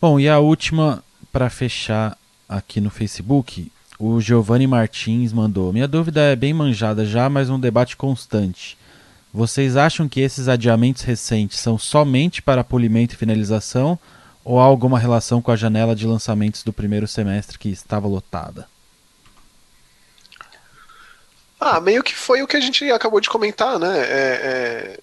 Bom, e a última para fechar aqui no Facebook, o Giovanni Martins mandou: Minha dúvida é bem manjada já, mas um debate constante. Vocês acham que esses adiamentos recentes são somente para polimento e finalização ou há alguma relação com a janela de lançamentos do primeiro semestre que estava lotada? Ah, meio que foi o que a gente acabou de comentar, né? É, é,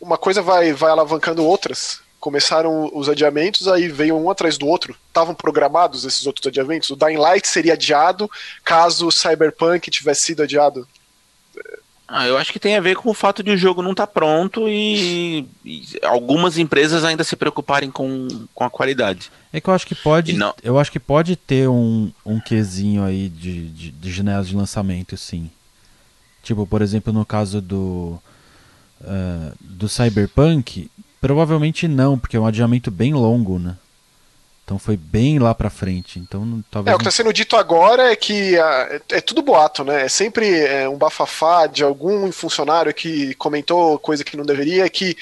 uma coisa vai, vai alavancando outras. Começaram os adiamentos, aí veio um atrás do outro. Estavam programados esses outros adiamentos. O Dying Light seria adiado caso o Cyberpunk tivesse sido adiado. Ah, eu acho que tem a ver com o fato de o jogo não estar tá pronto e, e, algumas empresas ainda se preocuparem com, com a qualidade. É que eu acho que pode, não... eu acho que pode ter um, um quesinho aí de, de, de janelas de lançamento, sim. Tipo, por exemplo, no caso do, uh, do Cyberpunk, provavelmente não, porque é um adiamento bem longo, né? Então foi bem lá pra frente. Então talvez. É, o que está sendo dito agora é que é, é tudo boato, né? É sempre é, um bafafá de algum funcionário que comentou coisa que não deveria, que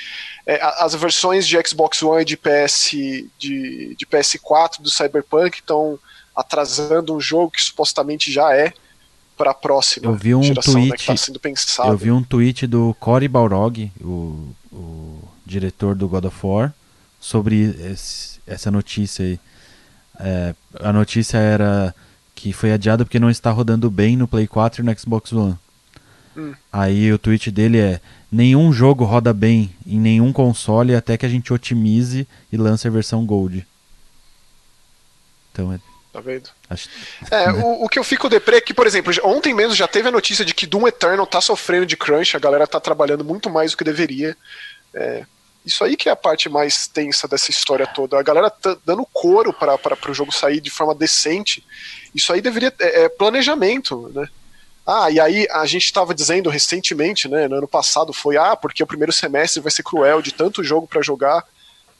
é, as versões de Xbox One e de PS de, de PS4 do Cyberpunk estão atrasando um jogo que supostamente já é para a próxima eu vi um geração tweet, né, que está sendo. Eu vi um tweet do Cory Balrog, o, o diretor do God of War, sobre esse, essa notícia aí. É, a notícia era que foi adiado porque não está rodando bem no Play 4 e no Xbox One. Hum. Aí o tweet dele é: nenhum jogo roda bem em nenhum console até que a gente otimize e lance a versão Gold. Então é Tá vendo? É, o, o que eu fico deprê é que, por exemplo, ontem mesmo já teve a notícia de que Doom Eternal tá sofrendo de crunch, a galera tá trabalhando muito mais do que deveria. É, isso aí que é a parte mais tensa dessa história toda. A galera tá dando couro para o jogo sair de forma decente. Isso aí deveria. É, é planejamento, né? Ah, e aí a gente estava dizendo recentemente, né, no ano passado, foi ah, porque o primeiro semestre vai ser cruel de tanto jogo para jogar.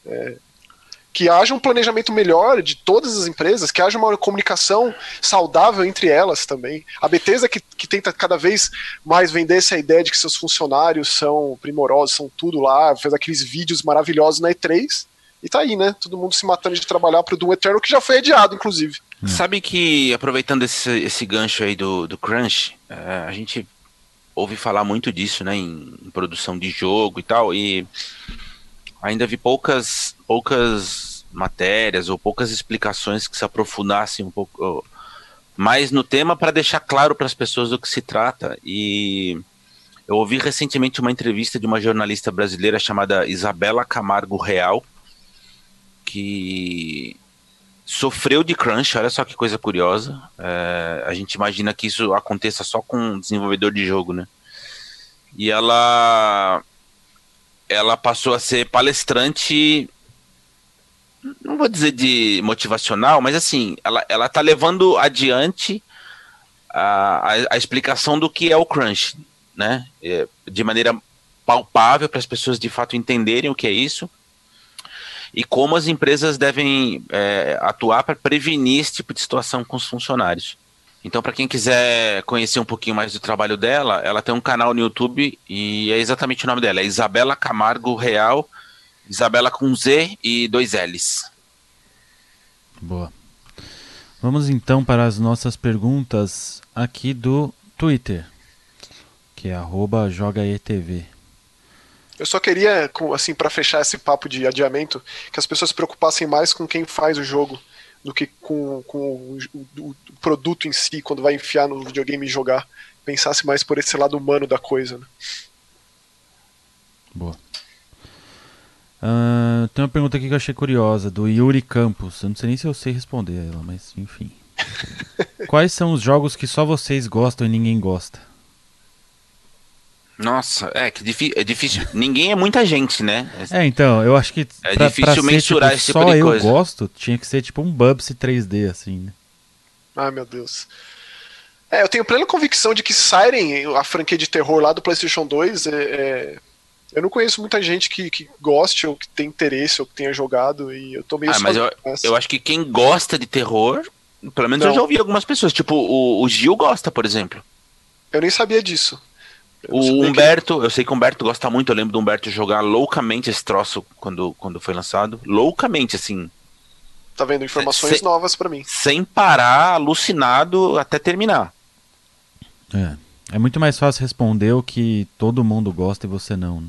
É, que haja um planejamento melhor de todas as empresas, que haja uma comunicação saudável entre elas também. A Bethesda que, que tenta cada vez mais vender essa ideia de que seus funcionários são primorosos, são tudo lá, fez aqueles vídeos maravilhosos na E3, e tá aí, né? Todo mundo se matando de trabalhar pro Doom Eternal, que já foi adiado, inclusive. Hum. Sabe que, aproveitando esse, esse gancho aí do, do Crunch, é, a gente ouve falar muito disso, né, em, em produção de jogo e tal, e ainda vi poucas, poucas matérias ou poucas explicações que se aprofundassem um pouco mais no tema para deixar claro para as pessoas do que se trata. E eu ouvi recentemente uma entrevista de uma jornalista brasileira chamada Isabela Camargo Real, que sofreu de crunch, olha só que coisa curiosa. É, a gente imagina que isso aconteça só com um desenvolvedor de jogo, né? E ela ela passou a ser palestrante não vou dizer de motivacional, mas assim, ela, ela tá levando adiante a, a, a explicação do que é o crunch, né? É, de maneira palpável para as pessoas de fato entenderem o que é isso e como as empresas devem é, atuar para prevenir esse tipo de situação com os funcionários. Então, para quem quiser conhecer um pouquinho mais do trabalho dela, ela tem um canal no YouTube e é exatamente o nome dela, é Isabela Camargo Real, Isabela com Z e dois L's. Boa. Vamos então para as nossas perguntas aqui do Twitter, que é @jogaetv. Eu só queria, assim, para fechar esse papo de adiamento, que as pessoas se preocupassem mais com quem faz o jogo do que com, com o, o, o, produto em si, quando vai enfiar no videogame e jogar. Pensasse mais por esse lado humano da coisa. Né? Boa. Uh, tem uma pergunta aqui que eu achei curiosa, do Yuri Campos. Eu não sei nem se eu sei responder ela, mas enfim. Quais são os jogos que só vocês gostam e ninguém gosta? Nossa, é que é difícil. Ninguém é muita gente, né? É, então, eu acho que é pra, difícil pra mensurar ser, tipo, esse tipo só de eu coisa. gosto, tinha que ser tipo um Bubsy 3D, assim, né? Ai, meu Deus. É, eu tenho plena convicção de que Siren, a franquia de terror lá do PlayStation 2, é, é... eu não conheço muita gente que, que goste ou que tenha interesse ou que tenha jogado e eu tô meio Ah, mas eu, eu acho que quem gosta de terror, pelo menos Não. eu já ouvi algumas pessoas, tipo o, o Gil gosta, por exemplo. Eu nem sabia disso. O sabia que- Humberto, eu sei que o Humberto gosta muito, eu lembro do Humberto jogar loucamente esse troço quando, quando foi lançado. Loucamente, assim, Tá vendo informações Cê- novas pra mim. sem parar, alucinado até terminar. É. É muito mais fácil responder o que todo mundo gosta e você não, né?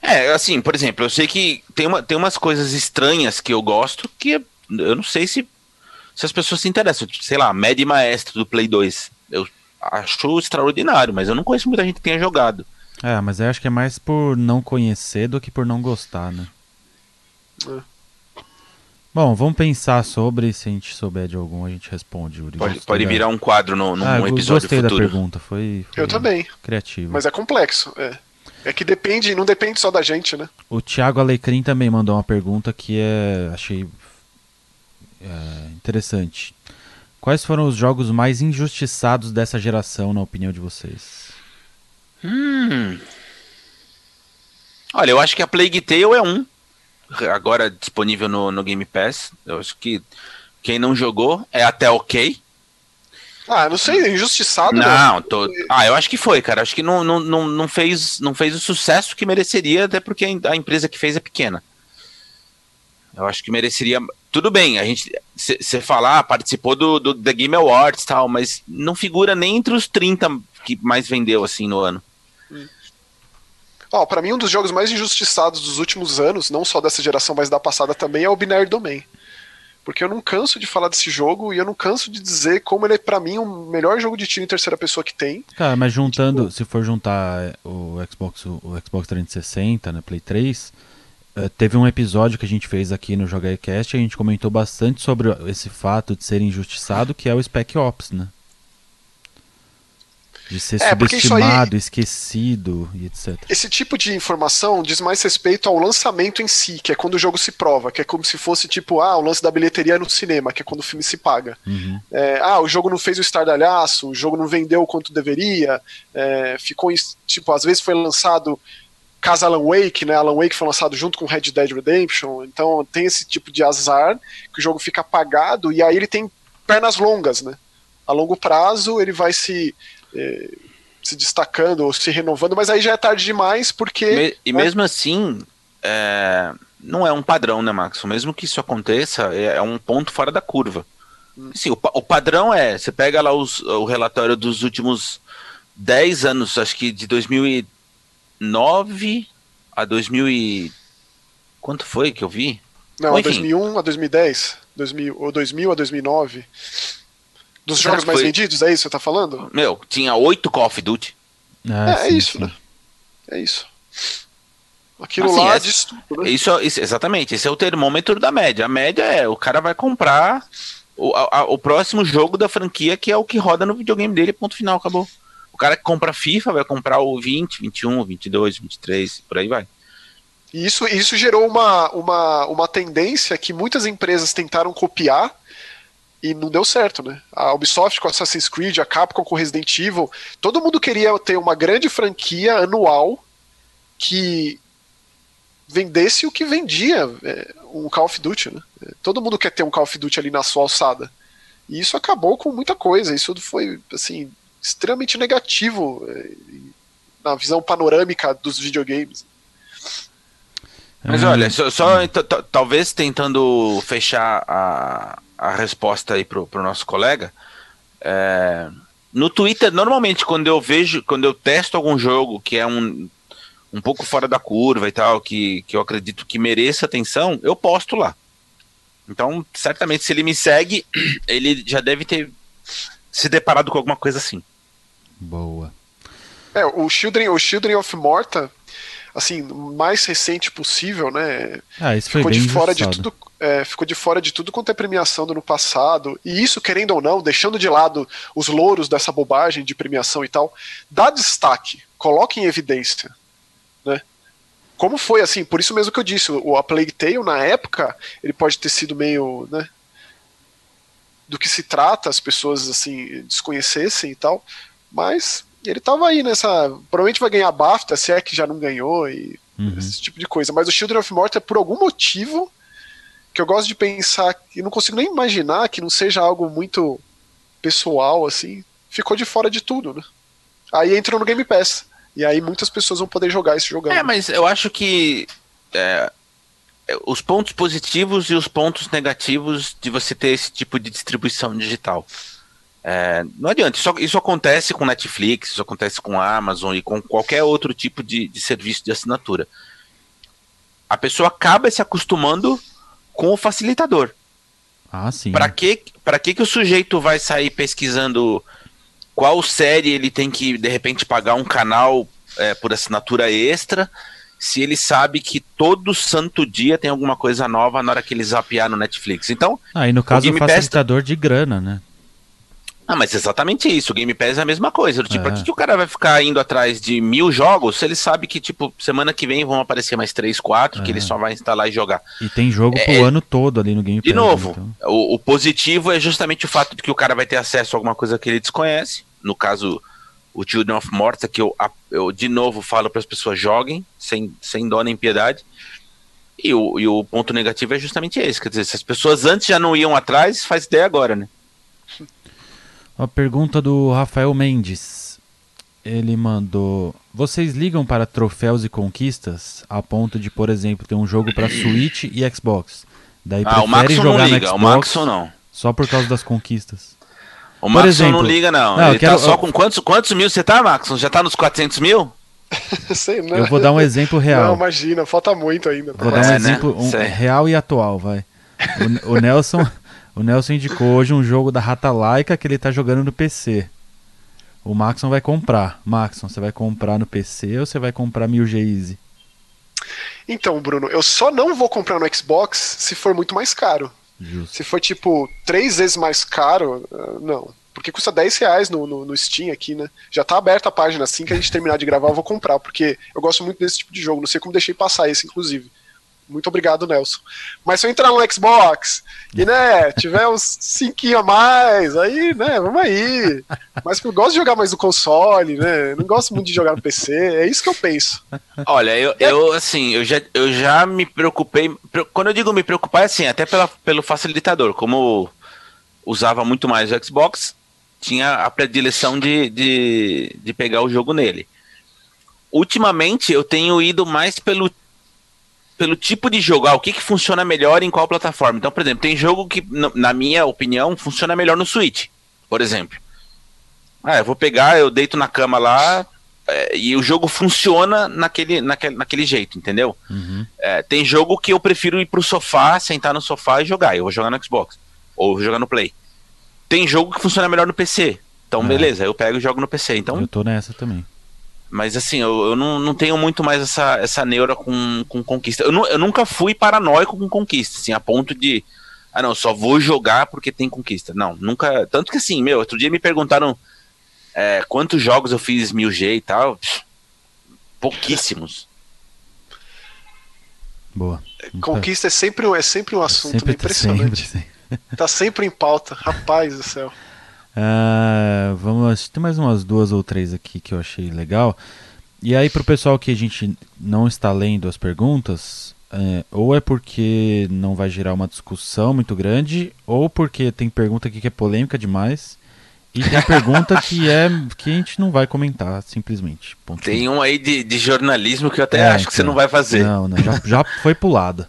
É, assim, por exemplo, eu sei que tem, uma, tem umas coisas estranhas que eu gosto que eu não sei se, se as pessoas se interessam. Sei lá, Mad Maestro do Play 2. Eu acho extraordinário, mas eu não conheço muita gente que tenha jogado. É, mas eu acho que é mais por não conhecer do que por não gostar, né? É. Bom, vamos pensar sobre, se a gente souber de algum, a gente responde, Yuri. Pode, pode da- virar um quadro no, num ah, eu episódio gostei da futuro. pergunta, foi, foi Eu também. criativo. Mas é complexo, é. É que depende, não depende só da gente, né? O Thiago Alecrim também mandou uma pergunta que é achei é, interessante. Quais foram os jogos mais injustiçados dessa geração, na opinião de vocês? Hum. Olha, eu acho que a Plague Tale é um. Agora disponível no, no Game Pass. Eu acho que quem não jogou é até ok. Ah, não sei, injustiçado, né? Não, tô... ah, eu acho que foi, cara. Acho que não, não, não, não, fez, não fez o sucesso que mereceria, até porque a empresa que fez é pequena. Eu acho que mereceria. Tudo bem, a gente. Você falar, participou do, do The Game Awards e tal, mas não figura nem entre os 30 que mais vendeu assim no ano. Ó, pra mim um dos jogos mais injustiçados dos últimos anos, não só dessa geração, mas da passada também, é o Binary Domain. Porque eu não canso de falar desse jogo e eu não canso de dizer como ele é, pra mim, o melhor jogo de tiro em terceira pessoa que tem. Cara, mas juntando, Tipo- se for juntar o Xbox, o Xbox 360, né, Play 3, eh, teve um episódio que a gente fez aqui no JogaCast e a gente comentou bastante sobre esse fato de ser injustiçado, que é o Spec Ops, né? De ser É, isso aí- subestimado, esquecido e etc. Esse tipo de informação diz mais respeito ao lançamento em si, que é quando o jogo se prova, que é como se fosse tipo, ah, o lance da bilheteria no cinema, que é quando o filme se paga. Uhum. É, ah, o jogo não fez o estardalhaço, o jogo não vendeu o quanto deveria, é, ficou, tipo, às vezes foi lançado caso Alan Wake, né? Alan Wake foi lançado junto com Red Dead Redemption, então tem esse tipo de azar que o jogo fica apagado e aí ele tem pernas longas, né? A longo prazo ele vai se eh, se destacando ou se renovando, mas aí já é tarde demais porque e né? mesmo assim, é, não é um padrão, né, Max? Mesmo que isso aconteça, é, é um ponto fora da curva. Assim, o, pa- o padrão é, você pega lá os- o relatório dos últimos 10 anos, acho que de 2009 a 2000 e... Quanto foi que eu vi? Não, Bom, a enfim. 2001 a 2010, 2000, ou 2000 a 2009. Dos Será jogos mais foi? vendidos, é isso que você tá falando? Meu, tinha oito Call of Duty. Ah, é, é sim, isso, sim. né? É isso. Aquilo Assim, lá é- diz tudo, né? Isso, isso- exatamente, esse é o termômetro da média. A média é, o cara vai comprar o, a- o próximo jogo da franquia, que é o que roda no videogame dele, ponto final, acabou. O cara que compra FIFA vai comprar o 20, 21, 22, 23, por aí vai. Isso, isso gerou uma, uma, uma tendência que muitas empresas tentaram copiar e não deu certo, né? A Ubisoft com Assassin's Creed, a Capcom com Resident Evil, todo mundo queria ter uma grande franquia anual que vendesse o que vendia é, um Call of Duty, né? Todo mundo quer ter um Call of Duty ali na sua alçada. E isso acabou com muita coisa. Isso foi, assim, extremamente negativo é, na visão panorâmica dos videogames. Mas olha, só, só talvez tentando fechar a, a resposta aí pro, pro nosso colega. É, no Twitter, normalmente, quando eu vejo, quando eu testo algum jogo que é um, um pouco fora da curva e tal, que, que eu acredito que mereça atenção, eu posto lá. Então, certamente, se ele me segue, ele já deve ter se deparado com alguma coisa assim. Boa. É, o Children, o Children of Morta, assim, mais recente possível, né? Ah, isso foi ficou bem de fora injustiçado. de tudo, é, ficou de fora de tudo quanto é premiação do ano passado. E isso, querendo ou não, deixando de lado os louros dessa bobagem de premiação e tal, dá destaque, coloca em evidência, né? Como foi assim? Por isso mesmo que eu disse, o A Plague Tale na época, ele pode ter sido meio, né? Do que se trata, as pessoas assim desconhecessem e tal, mas ele tava aí nessa. Provavelmente vai ganhar BAFTA, se é que já não ganhou, e Uhum. esse tipo de coisa. Mas o Children of Morta, por algum motivo, que eu gosto de pensar, e não consigo nem imaginar que não seja algo muito pessoal, assim, ficou de fora de tudo, né? Aí entrou no Game Pass. E aí muitas pessoas vão poder jogar esse jogão. É, mas eu acho que é, os pontos positivos e os pontos negativos de você ter esse tipo de distribuição digital. É, não adianta, isso, isso acontece com Netflix, isso acontece com Amazon e com qualquer outro tipo de, de serviço de assinatura. A pessoa acaba se acostumando com o facilitador. Ah, sim. Para que, pra que que o sujeito vai sair pesquisando qual série ele tem que, de repente, pagar um canal é, por assinatura extra, se ele sabe que todo santo dia tem alguma coisa nova na hora que ele zapear no Netflix? Então, Ah, e no caso o, Pass- facilitador de grana, né? Ah, mas exatamente isso, o Game Pass é a mesma coisa. Tipo, É. por que, que o cara vai ficar indo atrás de mil jogos se ele sabe que, tipo, semana que vem vão aparecer mais três, quatro, que É. ele só vai instalar e jogar? E tem jogo pro É, ano todo ali no Game De Pass, novo, então. o, o positivo é justamente o fato de que o cara vai ter acesso a alguma coisa que ele desconhece. No caso, o Children of Morta, que eu, eu de novo falo para as pessoas joguem, sem, sem dó nem piedade. E o, e o ponto negativo é justamente esse. Quer dizer, se as pessoas antes já não iam atrás, faz ideia agora, né? A pergunta do Rafael Mendes. Ele mandou: Vocês ligam para troféus e conquistas a ponto de, por exemplo, ter um jogo para Switch e Xbox? Daí Ah, o Maxon jogar não liga, o Maxon não. só por causa das conquistas. O Maxon exemplo- não liga, não. Não, Ele quero- tá só eu- com quantos, quantos mil você tá, Maxon? Já tá nos 400 mil? Sei, não. Eu vou dar um exemplo Não, real. imagina, falta muito ainda. Vou dar um É, né? exemplo um, Sei. real e atual, vai. O, o Nelson, o Nelson indicou hoje um jogo da Rata Laika que ele tá jogando no PC. O Maxon vai comprar. Maxon, você vai comprar no PC ou você vai comprar Mil G Easy? Então, Bruno, eu só não vou comprar no Xbox se for muito mais caro. Justo. Se for tipo três vezes mais caro, ah, não. Porque custa 10 reais no, no, no Steam aqui, né? Já tá aberta a página, assim que a gente terminar de gravar, eu vou comprar, porque eu gosto muito desse tipo de jogo. Não sei como deixei passar esse, inclusive. Muito obrigado, Nelson. Mas se eu entrar no Xbox e, né, tiver uns 5 a mais, aí, né, vamos aí. Mas eu gosto de jogar mais no console, né? Não gosto muito de jogar no PC. É isso que eu penso. Olha, eu, eu assim, eu já, eu já me preocupei. pre- Quando eu digo me preocupar, é assim, até pela, pelo facilitador. Como usava muito mais o Xbox, tinha a predileção de, de, de pegar o jogo nele. Ultimamente, eu tenho ido mais pelo, pelo tipo de jogo, ah, o que, que funciona melhor em qual plataforma. Então, por exemplo, tem jogo que, na minha opinião, funciona melhor no Switch, por exemplo. Ah, eu vou pegar, eu deito na cama lá, é, e o jogo funciona naquele, naquele, naquele jeito, entendeu? Uhum. É, tem jogo que eu prefiro ir pro sofá, sentar no sofá e jogar. Eu vou jogar no Xbox. Ou vou jogar no Play. Tem jogo que funciona melhor no PC. Então, É. beleza, eu pego e jogo no PC. Então, Eu tô nessa também. Mas assim, eu, eu não, não tenho muito mais essa, essa neura com, com conquista. Eu, nu- eu nunca fui paranoico com conquista, assim, a ponto de. Ah, não, só vou jogar porque tem conquista. Não, nunca. Tanto que assim, meu, outro dia me perguntaram é, quantos jogos eu fiz 1000G e tal. Pouquíssimos. Boa. Conquista é sempre, um- é sempre um assunto Sempre, né? impressionante. sempre, sempre. Tá sempre em pauta. Rapaz do céu. Ah, vamos, tem mais umas duas ou três aqui que eu achei legal. E aí, pro pessoal que a gente não está lendo as perguntas, é, ou é porque não vai gerar uma discussão muito grande, ou porque tem pergunta aqui que é polêmica demais, e tem pergunta que é que a gente não vai comentar, simplesmente. Ponto Tem um aí de, de jornalismo que eu até É, acho que você então. não vai fazer. Não, não, já, já foi pulada.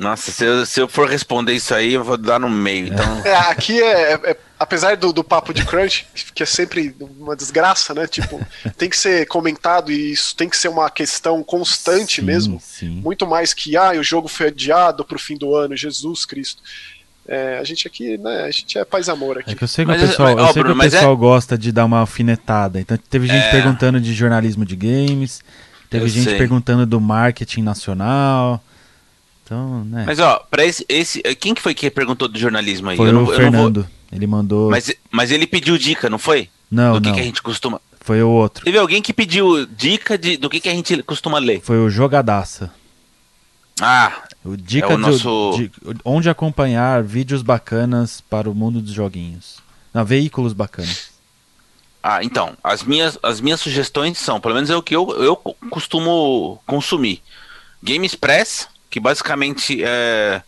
Nossa, se eu, se eu for responder isso aí, eu vou dar no meio. Então, É, aqui é, é- apesar do, do papo de crunch, que é sempre uma desgraça, né? Tipo, tem que ser comentado e isso tem que ser uma questão constante Sim, mesmo. Sim. Muito mais que, ah, o jogo foi adiado pro fim do ano, Jesus Cristo. É, a gente aqui, né? A gente é paz e amor É aqui. que eu sei que Mas, o pessoal, mas, ó, eu sei que Bruno, o é- pessoal gosta de dar uma alfinetada. Então teve gente É. perguntando de jornalismo de games, teve Eu gente sei. perguntando do marketing nacional. Então, né? mas ó, para esse, esse, quem que foi que perguntou do jornalismo aí? foi eu não, o não vou- Fernando. Ele mandou. mas, mas ele pediu dica, não foi? não, do que, não. que a gente costuma. Foi o outro. Teve alguém que pediu dica de, do que, que a gente costuma ler. Foi o Jogadaça. Ah, O dica É o de- nosso- de, onde acompanhar vídeos bacanas para o mundo dos joguinhos. Não, veículos bacanas. ah, então, as minhas, as minhas sugestões são, pelo menos é o que eu, eu co- costumo consumir. Game Express, que basicamente é,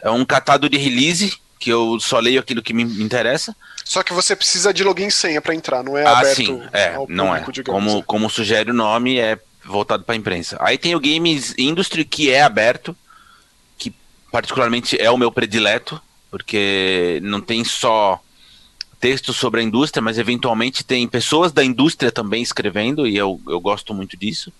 é um catado de release, que eu só leio aquilo que me interessa. Só que você precisa de login e senha pra entrar, não é ah, aberto sim, é, ao não é. público, digamos. Como, né? como sugere o nome, é voltado para a imprensa. Aí tem o Games Industry, que é aberto, que particularmente é o meu predileto, porque não tem só texto sobre a indústria, mas eventualmente tem pessoas da indústria também escrevendo, e eu, eu gosto muito disso.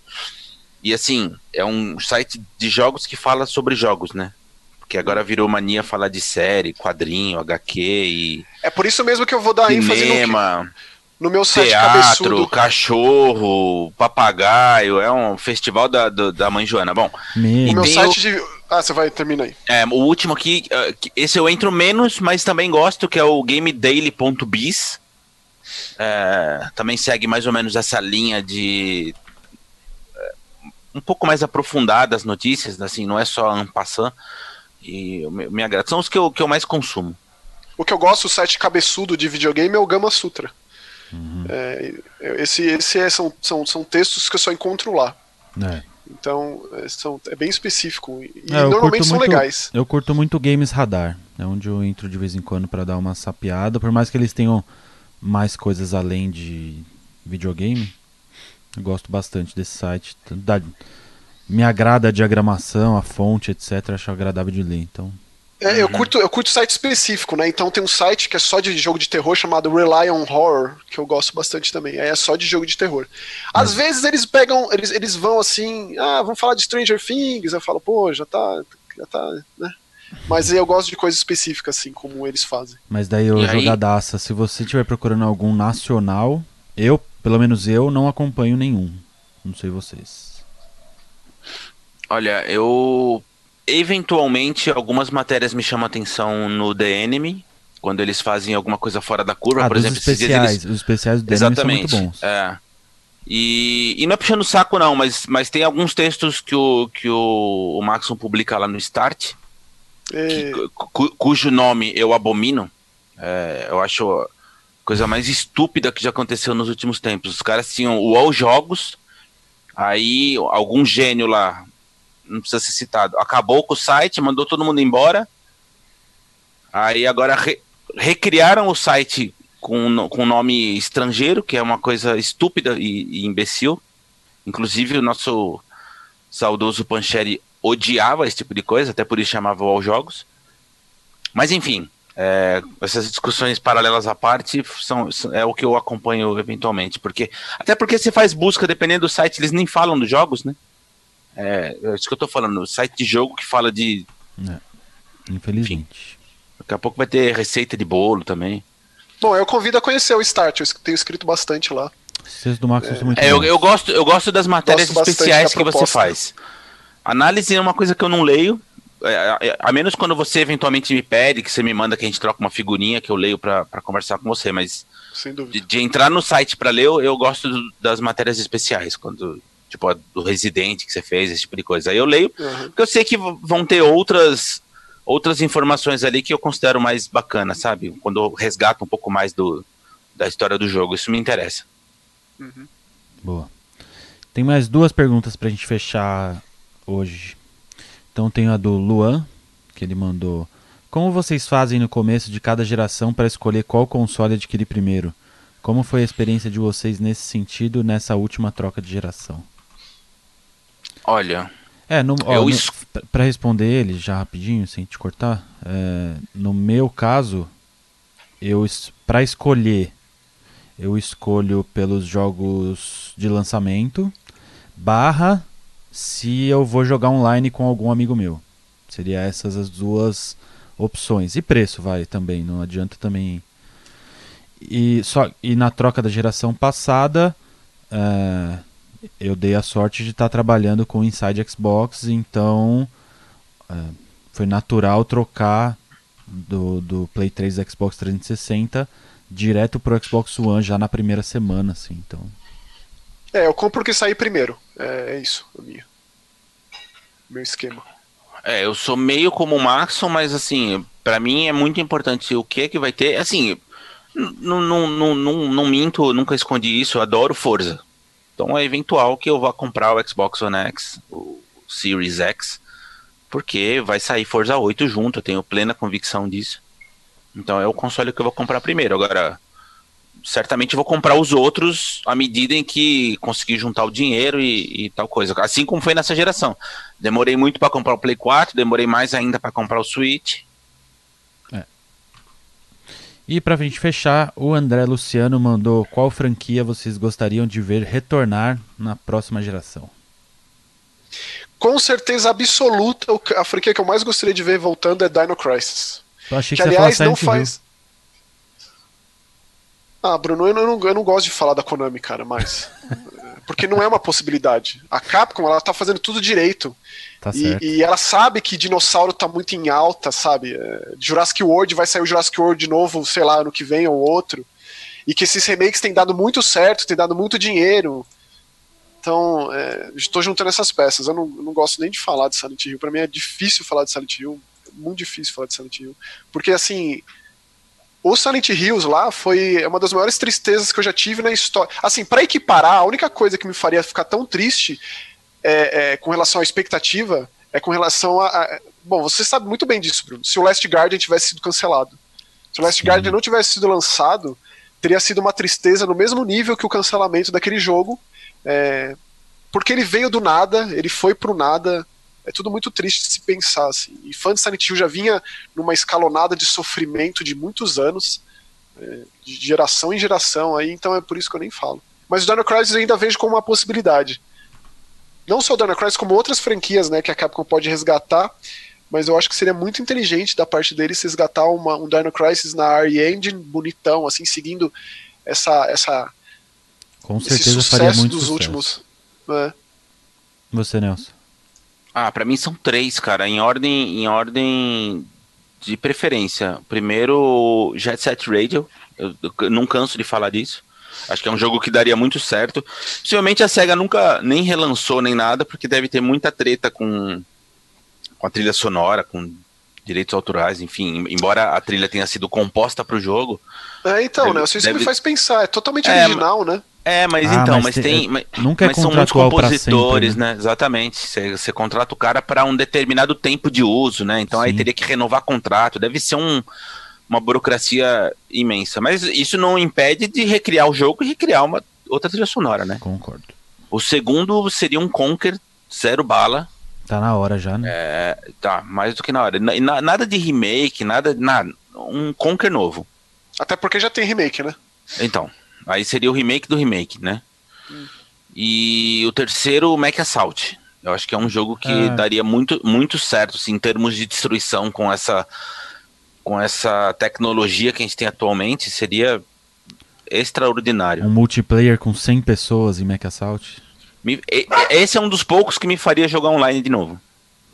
E assim, é um site de jogos que fala sobre jogos, né? Porque agora virou mania falar de série, quadrinho, HQ e É por isso mesmo que eu vou dar ênfase no, cinema no meu site teatro, cabeçudo. cachorro, papagaio, é um festival da, do- da mãe Joana. Bom, O meu tem site de. Ah, você vai, termina aí. é, o último aqui, eh, que- esse eu entro menos, mas também gosto, que é o gamedaily.biz. É, também segue mais ou menos essa linha de um pouco mais aprofundada as notícias, assim, não é só ampassant. E eu me, me agrada. São os que eu, que eu mais consumo. O que eu gosto, o site cabeçudo de videogame é o Gama Sutra. Uhum. É, esse esse é- são, são, são textos que eu só encontro lá. É. Então, é, são, é bem específico. E É, eu normalmente curto são muito- legais. Eu curto muito Games Radar. É onde eu entro de vez em quando para dar uma sapeada. Por mais que eles tenham mais coisas além de videogame, eu gosto bastante desse site. Da- me agrada a diagramação, a fonte, etc. Acho agradável de ler. Então, É, eu, curto, eu curto site específico, né? Então tem um site que é só de jogo de terror chamado Rely on Horror, que eu gosto bastante também. Aí é só de jogo de terror. Às vezes eles pegam, eles, eles vão assim, ah, vamos falar de Stranger Things. Eu falo, pô, já tá, já tá, né? Mas eu gosto de coisas específicas, assim, como eles fazem. Mas daí eu aí- jogadaça, se você estiver procurando algum nacional, eu, pelo menos eu, não acompanho nenhum. Não sei vocês. Olha, eu eventualmente algumas matérias me chamam atenção no The Enemy, quando eles fazem alguma coisa fora da curva, ah, por exemplo, esses dias especiais. eles- Os especiais do Dennis são muito Exatamente. bons. É. E, e não é puxando o saco, não, mas, mas tem alguns textos que o, que o, o Maxon publica lá no Start, E- que- cu- cujo nome eu abomino. É, eu acho coisa mais estúpida que já aconteceu nos últimos tempos. Os caras tinham o All Jogos, aí algum gênio lá, não precisa ser citado, acabou com o site, mandou todo mundo embora. Aí agora re- recriaram o site com, com nome estrangeiro, que é uma coisa estúpida e, e imbecil. Inclusive o nosso saudoso Pancheri odiava esse tipo de coisa, até por isso chamava All Jogos. Mas enfim, é, essas discussões paralelas à parte são, são- é o que eu acompanho eventualmente, porque até porque você faz busca dependendo do site, eles nem falam dos jogos, né? É, é isso que eu tô falando, o site de jogo que fala de Infelizmente. daqui a pouco vai ter receita de bolo também. Bom, eu convido a conhecer o Start, eu tenho escrito bastante lá. Textos do Max são muito É, eu, eu gosto, eu gosto das matérias Gosto especiais que você faz. Análise é uma coisa que eu não leio, é, é, a menos quando você eventualmente me pede, que você me manda que a gente troca uma figurinha que eu leio pra pra conversar com você, mas Sem de, dúvida. de entrar no site pra ler, eu, eu gosto do- das matérias especiais, quando tipo a do Resident que você fez, esse tipo de coisa. Aí eu leio, uhum. porque eu sei que vão ter outras outras informações ali que eu considero mais bacana, sabe? Quando eu resgato um pouco mais do, da história do jogo, isso me interessa. Uhum. Boa. Tem mais duas perguntas pra gente fechar hoje. Então tem a do Luan, que ele mandou. Como vocês fazem no começo de cada geração para escolher qual console adquirir primeiro? Como foi a experiência de vocês nesse sentido nessa última troca de geração? Olha, é, no, ó, es... para responder ele já rapidinho, sem te cortar, é, no meu caso, eu para escolher, eu escolho pelos jogos de lançamento, barra se eu vou jogar online com algum amigo meu. Seria essas as duas opções. E preço, vai, também, não adianta também. E, só, e na troca da geração passada, é, eu dei a sorte de estar tá trabalhando com Inside Xbox, então é, foi natural trocar do, do Play 3 do Xbox 360 direto pro Xbox One já na primeira semana, assim, então. É, eu compro o que sair primeiro. É, é isso, o meu, meu esquema. É, eu sou meio como o Maxon, mas assim, para mim é muito importante o que é que vai ter. Assim, não, não, não, não, minto, nunca escondi isso, eu adoro Forza. Então é eventual que eu vá comprar o Xbox One X, o Series X, porque vai sair Forza 8 junto, eu tenho plena convicção disso. Então é o console que eu vou comprar primeiro. Agora, certamente vou comprar os outros à medida em que conseguir juntar o dinheiro e, e tal coisa. Assim como foi nessa geração. Demorei muito para comprar o Play 4, demorei mais ainda para comprar o Switch. E para a gente fechar, o André Luciano mandou qual franquia vocês gostariam de ver retornar na próxima geração? Com certeza absoluta, a franquia que eu mais gostaria de ver voltando é Dino Crisis. Eu achei que, que aliás não faz. Ah, Bruno, eu não, eu não gosto de falar da Konami, cara, mas. porque não é uma possibilidade. A Capcom, ela tá fazendo tudo direito. Tá e, e, ela sabe que dinossauro tá muito em alta, sabe? É, Jurassic World vai sair o Jurassic World de novo, sei lá, ano que vem ou outro. E que esses remakes têm dado muito certo, têm dado muito dinheiro. Então, é, estou juntando essas peças. Eu não, não, gosto nem de falar de Silent Hill. Para mim é difícil falar de Silent Hill. É muito difícil falar de Silent Hill. Porque, assim, o Silent Hills lá foi uma das maiores tristezas que eu já tive na história. Assim, para equiparar, a única coisa que me faria ficar tão triste é, é, com relação à expectativa é com relação a, a, Bom, você sabe muito bem disso, Bruno. Se o Last Guardian tivesse sido cancelado. Se o Last Sim. Guardian não tivesse sido lançado, teria sido uma tristeza no mesmo nível que o cancelamento daquele jogo. É, porque ele veio do nada, ele foi pro nada é tudo muito triste se pensar, assim. E fã de Silent Hill já vinha numa escalonada de sofrimento de muitos anos, é, de geração em geração, aí, então é por isso que eu nem falo. Mas o Dino Crisis eu ainda vejo como uma possibilidade. Não só o Dino Crisis, como outras franquias, né, que a Capcom pode resgatar, mas eu acho que seria muito inteligente da parte deles resgatar uma, um Dino Crisis na RE Engine bonitão, assim, seguindo essa essa com certeza faria muito dos sucesso. últimos. Né? Você, Nelson? Ah, para mim são três, cara, em ordem, em ordem de preferência. Primeiro, Jet Set Radio. Eu, eu, não canso de falar disso. Acho que é um jogo que daria muito certo. Possivelmente a SEGA nunca nem relançou nem nada, porque deve ter muita treta com, com a trilha sonora, com direitos autorais, enfim, embora a trilha tenha sido composta para o jogo. É, então, deve, né? Isso deve... me faz pensar. É totalmente é, original, né? É, mas ah, então, mas, mas tem. Mas, nunca é mas são muitos compositores, sempre, né? né? Exatamente. Você, você contrata o cara para um determinado tempo de uso, né? Então Sim. aí teria que renovar contrato. Deve ser um, uma burocracia imensa. Mas isso não impede de recriar o jogo e recriar uma outra trilha sonora, né? Concordo. O segundo seria um Conquer zero bala. Tá na hora já, né? É, tá, mais do que na hora. Na, nada de remake, nada, nada. Um Conquer novo. Até porque já tem remake, né? Então. Aí seria o remake do remake, né? Hum. E o terceiro, o Mac Assault. Eu acho que é um jogo que é. daria muito, muito certo assim, em termos de destruição com essa, com essa tecnologia que a gente tem atualmente. Seria extraordinário. Um multiplayer com 100 pessoas em Mac Assault. Me, esse é um dos poucos que me faria jogar online de novo.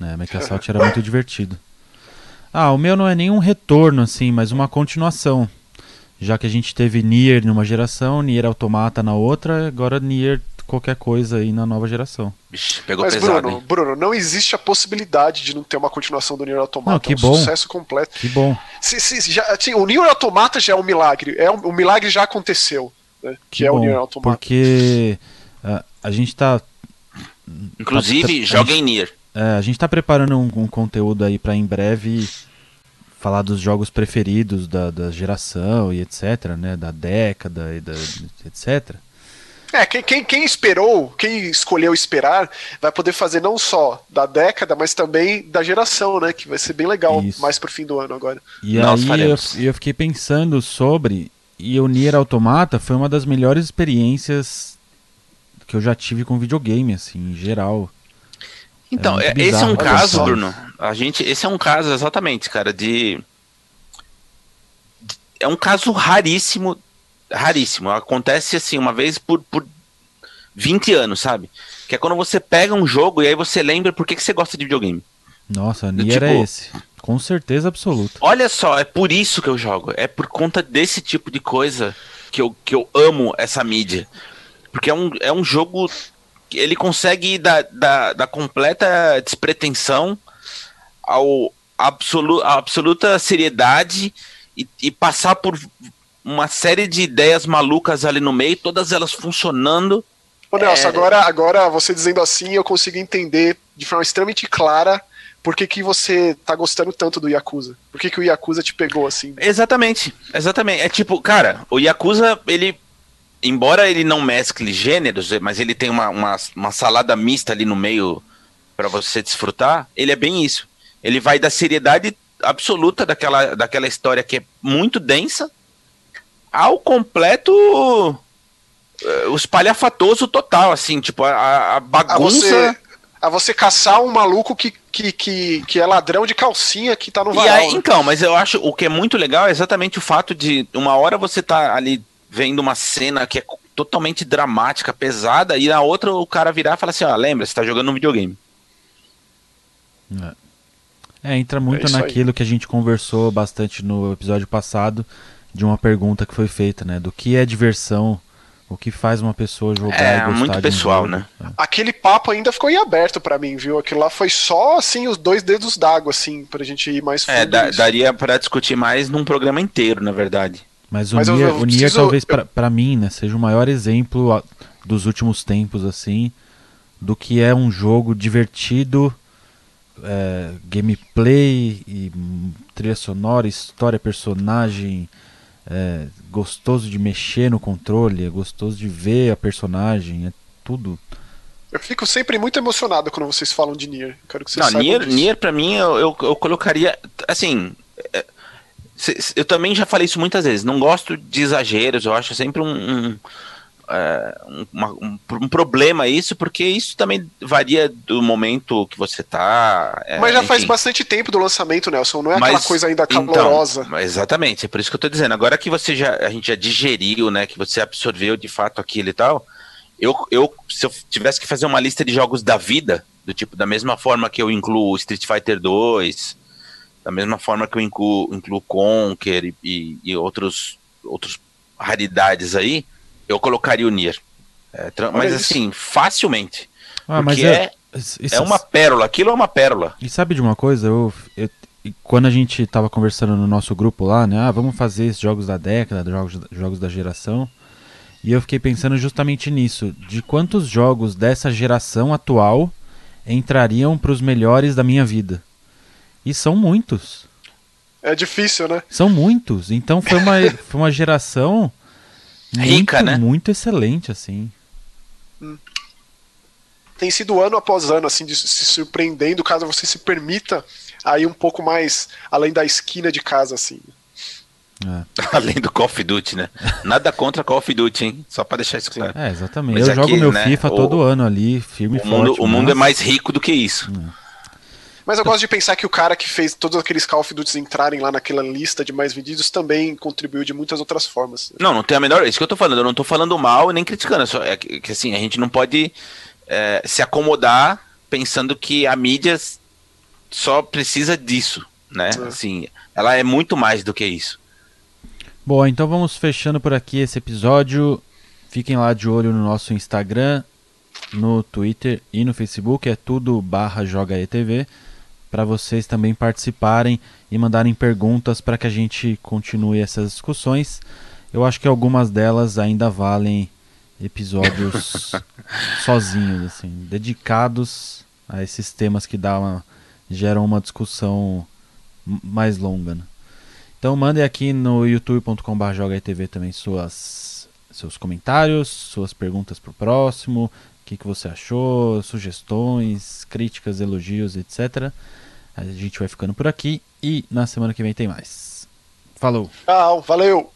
É, Mac Assault era muito divertido. Ah, o meu não é nenhum retorno, assim, mas uma continuação já que a gente teve Nier numa geração, Nier Automata na outra, agora Nier qualquer coisa aí na nova geração. Vixe, pegou Mas, pesado, Bruno, hein? Bruno, não existe a possibilidade de não ter uma continuação do Nier Automata. Não, que é um bom. sucesso completo. Que bom. Se, se- já, assim, o Nier Automata já é um milagre. É um, o milagre já aconteceu. né, que, Que é bom, o Nier Automata. Porque ah, a gente tá Inclusive, Tá- joguem Nier. É, a gente tá preparando um, um conteúdo aí pra em breve falar dos jogos preferidos da, da geração e etc, né? Da década e da, etc. É, quem, quem, quem esperou, quem escolheu esperar, vai poder fazer não só da década, mas também da geração, né? Que vai ser bem legal Isso. mais pro fim do ano agora. E Nós aí eu, eu fiquei pensando sobre e o Nier Automata foi uma das melhores experiências que eu já tive com videogame, assim, em geral. Então, muito é- esse é bizarro. um Olha caso. Bruno. A gente, esse é um caso exatamente, cara, de de- é um caso raríssimo, raríssimo. Acontece assim uma vez por, por 20 anos, sabe? Que é quando você pega um jogo e aí você lembra por que, que você gosta de videogame. Nossa, Nier é tipo- esse. Com certeza absoluta. Olha só, é por isso que eu jogo. É por conta desse tipo de coisa que eu, que eu amo essa mídia. Porque é um, é um jogo ele consegue ir da, da, da completa despretensão ao absolu, à absoluta seriedade e, e passar por uma série de ideias malucas ali no meio, todas elas funcionando. Ô, Nelson, É. agora, agora você dizendo assim, eu consigo entender de forma extremamente clara por que, que você tá gostando tanto do Yakuza. Por que, que o Yakuza te pegou assim? Exatamente, exatamente. É tipo, cara, o Yakuza, ele. Embora ele não mescle gêneros, mas ele tem uma, uma, uma salada mista ali no meio pra você desfrutar, ele é bem isso. Ele vai da seriedade absoluta daquela, daquela história que é muito densa ao completo. O espalhafatoso total, assim, tipo, a- a, a A bagunça. você, a você caçar um maluco que, que, que, que é ladrão de calcinha que tá no varal. aí, né? então, mas eu acho o que é muito legal é exatamente o fato de uma hora você tá ali vendo uma cena que é totalmente dramática, pesada, e na outra o cara virar e falar assim: ó, lembra, você tá jogando um videogame. É, entra muito É isso aí. naquilo que a gente conversou bastante no episódio passado, de uma pergunta que foi feita, né? Do que é diversão, o que faz uma pessoa jogar É, e gostar muito de um pessoal, jogo. né? Aquele papo ainda ficou em aberto pra mim, viu? Aquilo lá foi só, assim, os dois dedos d'água, assim, pra gente ir mais fundo É, da- daria pra discutir mais num programa inteiro, na verdade. Mas o Mas eu- Nier, eu o Nier preciso- talvez eu- pra pra mim, né, seja o maior exemplo a- dos últimos tempos, assim, do que é um jogo divertido, é, gameplay, e trilha sonora, história, personagem, é, gostoso de mexer no controle, é gostoso de ver a personagem, é tudo. Eu fico sempre muito emocionado quando vocês falam de Nier. Quero que vocês Não, saibam Nier, disso. Nier pra mim, eu, eu, eu colocaria. Assim. Eu também já falei isso muitas vezes. Não gosto de exageros, eu acho sempre um. um, é, um- uma- um- um problema isso, porque isso também varia do momento que você tá. é, Mas já faz enfim. bastante tempo do lançamento, Nelson. Não é Mas- aquela coisa ainda Então, calorosa. mas exatamente, é por isso que eu tô dizendo. Agora que você já, a gente já digeriu, né, que você absorveu de fato aquilo e tal, eu, eu se eu tivesse que fazer uma lista de jogos da vida, do tipo, da mesma forma que eu incluo Street Fighter 2, da mesma forma que eu incluo, incluo Conker e, e, e outros, outros raridades aí, eu colocaria o Nier. É, mas isso. assim, facilmente. Ah, porque é, isso- é uma pérola, aquilo é uma pérola. E sabe de uma coisa? Eu, eu- quando a gente tava conversando no nosso grupo lá, né? Ah, vamos fazer esses jogos da década, jogos, jogos da geração. E eu fiquei pensando justamente nisso, de quantos jogos dessa geração atual entrariam pros melhores da minha vida. E são muitos. É difícil, né? São muitos. Então foi uma, foi uma geração Rica, muito, né? muito excelente, assim. Tem sido ano após ano, assim, de se surpreendendo, caso você se permita aí um pouco mais além da esquina de casa, assim. É, Além do Call of Duty, né? Nada contra Call of Duty, hein? Só pra deixar isso claro. É, exatamente. Mas eu jogo aqui, meu né, FIFA o- todo ano ali, firme e O mundo, forte. o mundo é mas- mais rico do que isso. Mas eu gosto de pensar que o cara que fez todos aqueles Call of Duty entrarem lá naquela lista de mais vendidos também contribuiu de muitas outras formas. Não, não tem a menor. Isso que eu tô falando. Eu não tô falando mal e nem criticando. é Só, é que, assim, a gente não pode é, se acomodar pensando que a mídia só precisa disso, né? É. Assim, ela é muito mais do que isso. Bom, então vamos fechando por aqui esse episódio. Fiquem lá de olho no nosso Instagram, no Twitter e no Facebook, é tudo barra JogaETV, para vocês também participarem e mandarem perguntas para que a gente continue essas discussões. Eu acho que algumas delas ainda valem episódios sozinhos, assim, dedicados a esses temas que dá uma, geram uma discussão mais longa. Né? Então mandem aqui no youtube.com.br também suas, seus comentários, suas perguntas para o próximo, o que, que você achou, sugestões, críticas, elogios, etc. A gente vai ficando por aqui e na semana que vem tem mais. Falou! Tchau, valeu!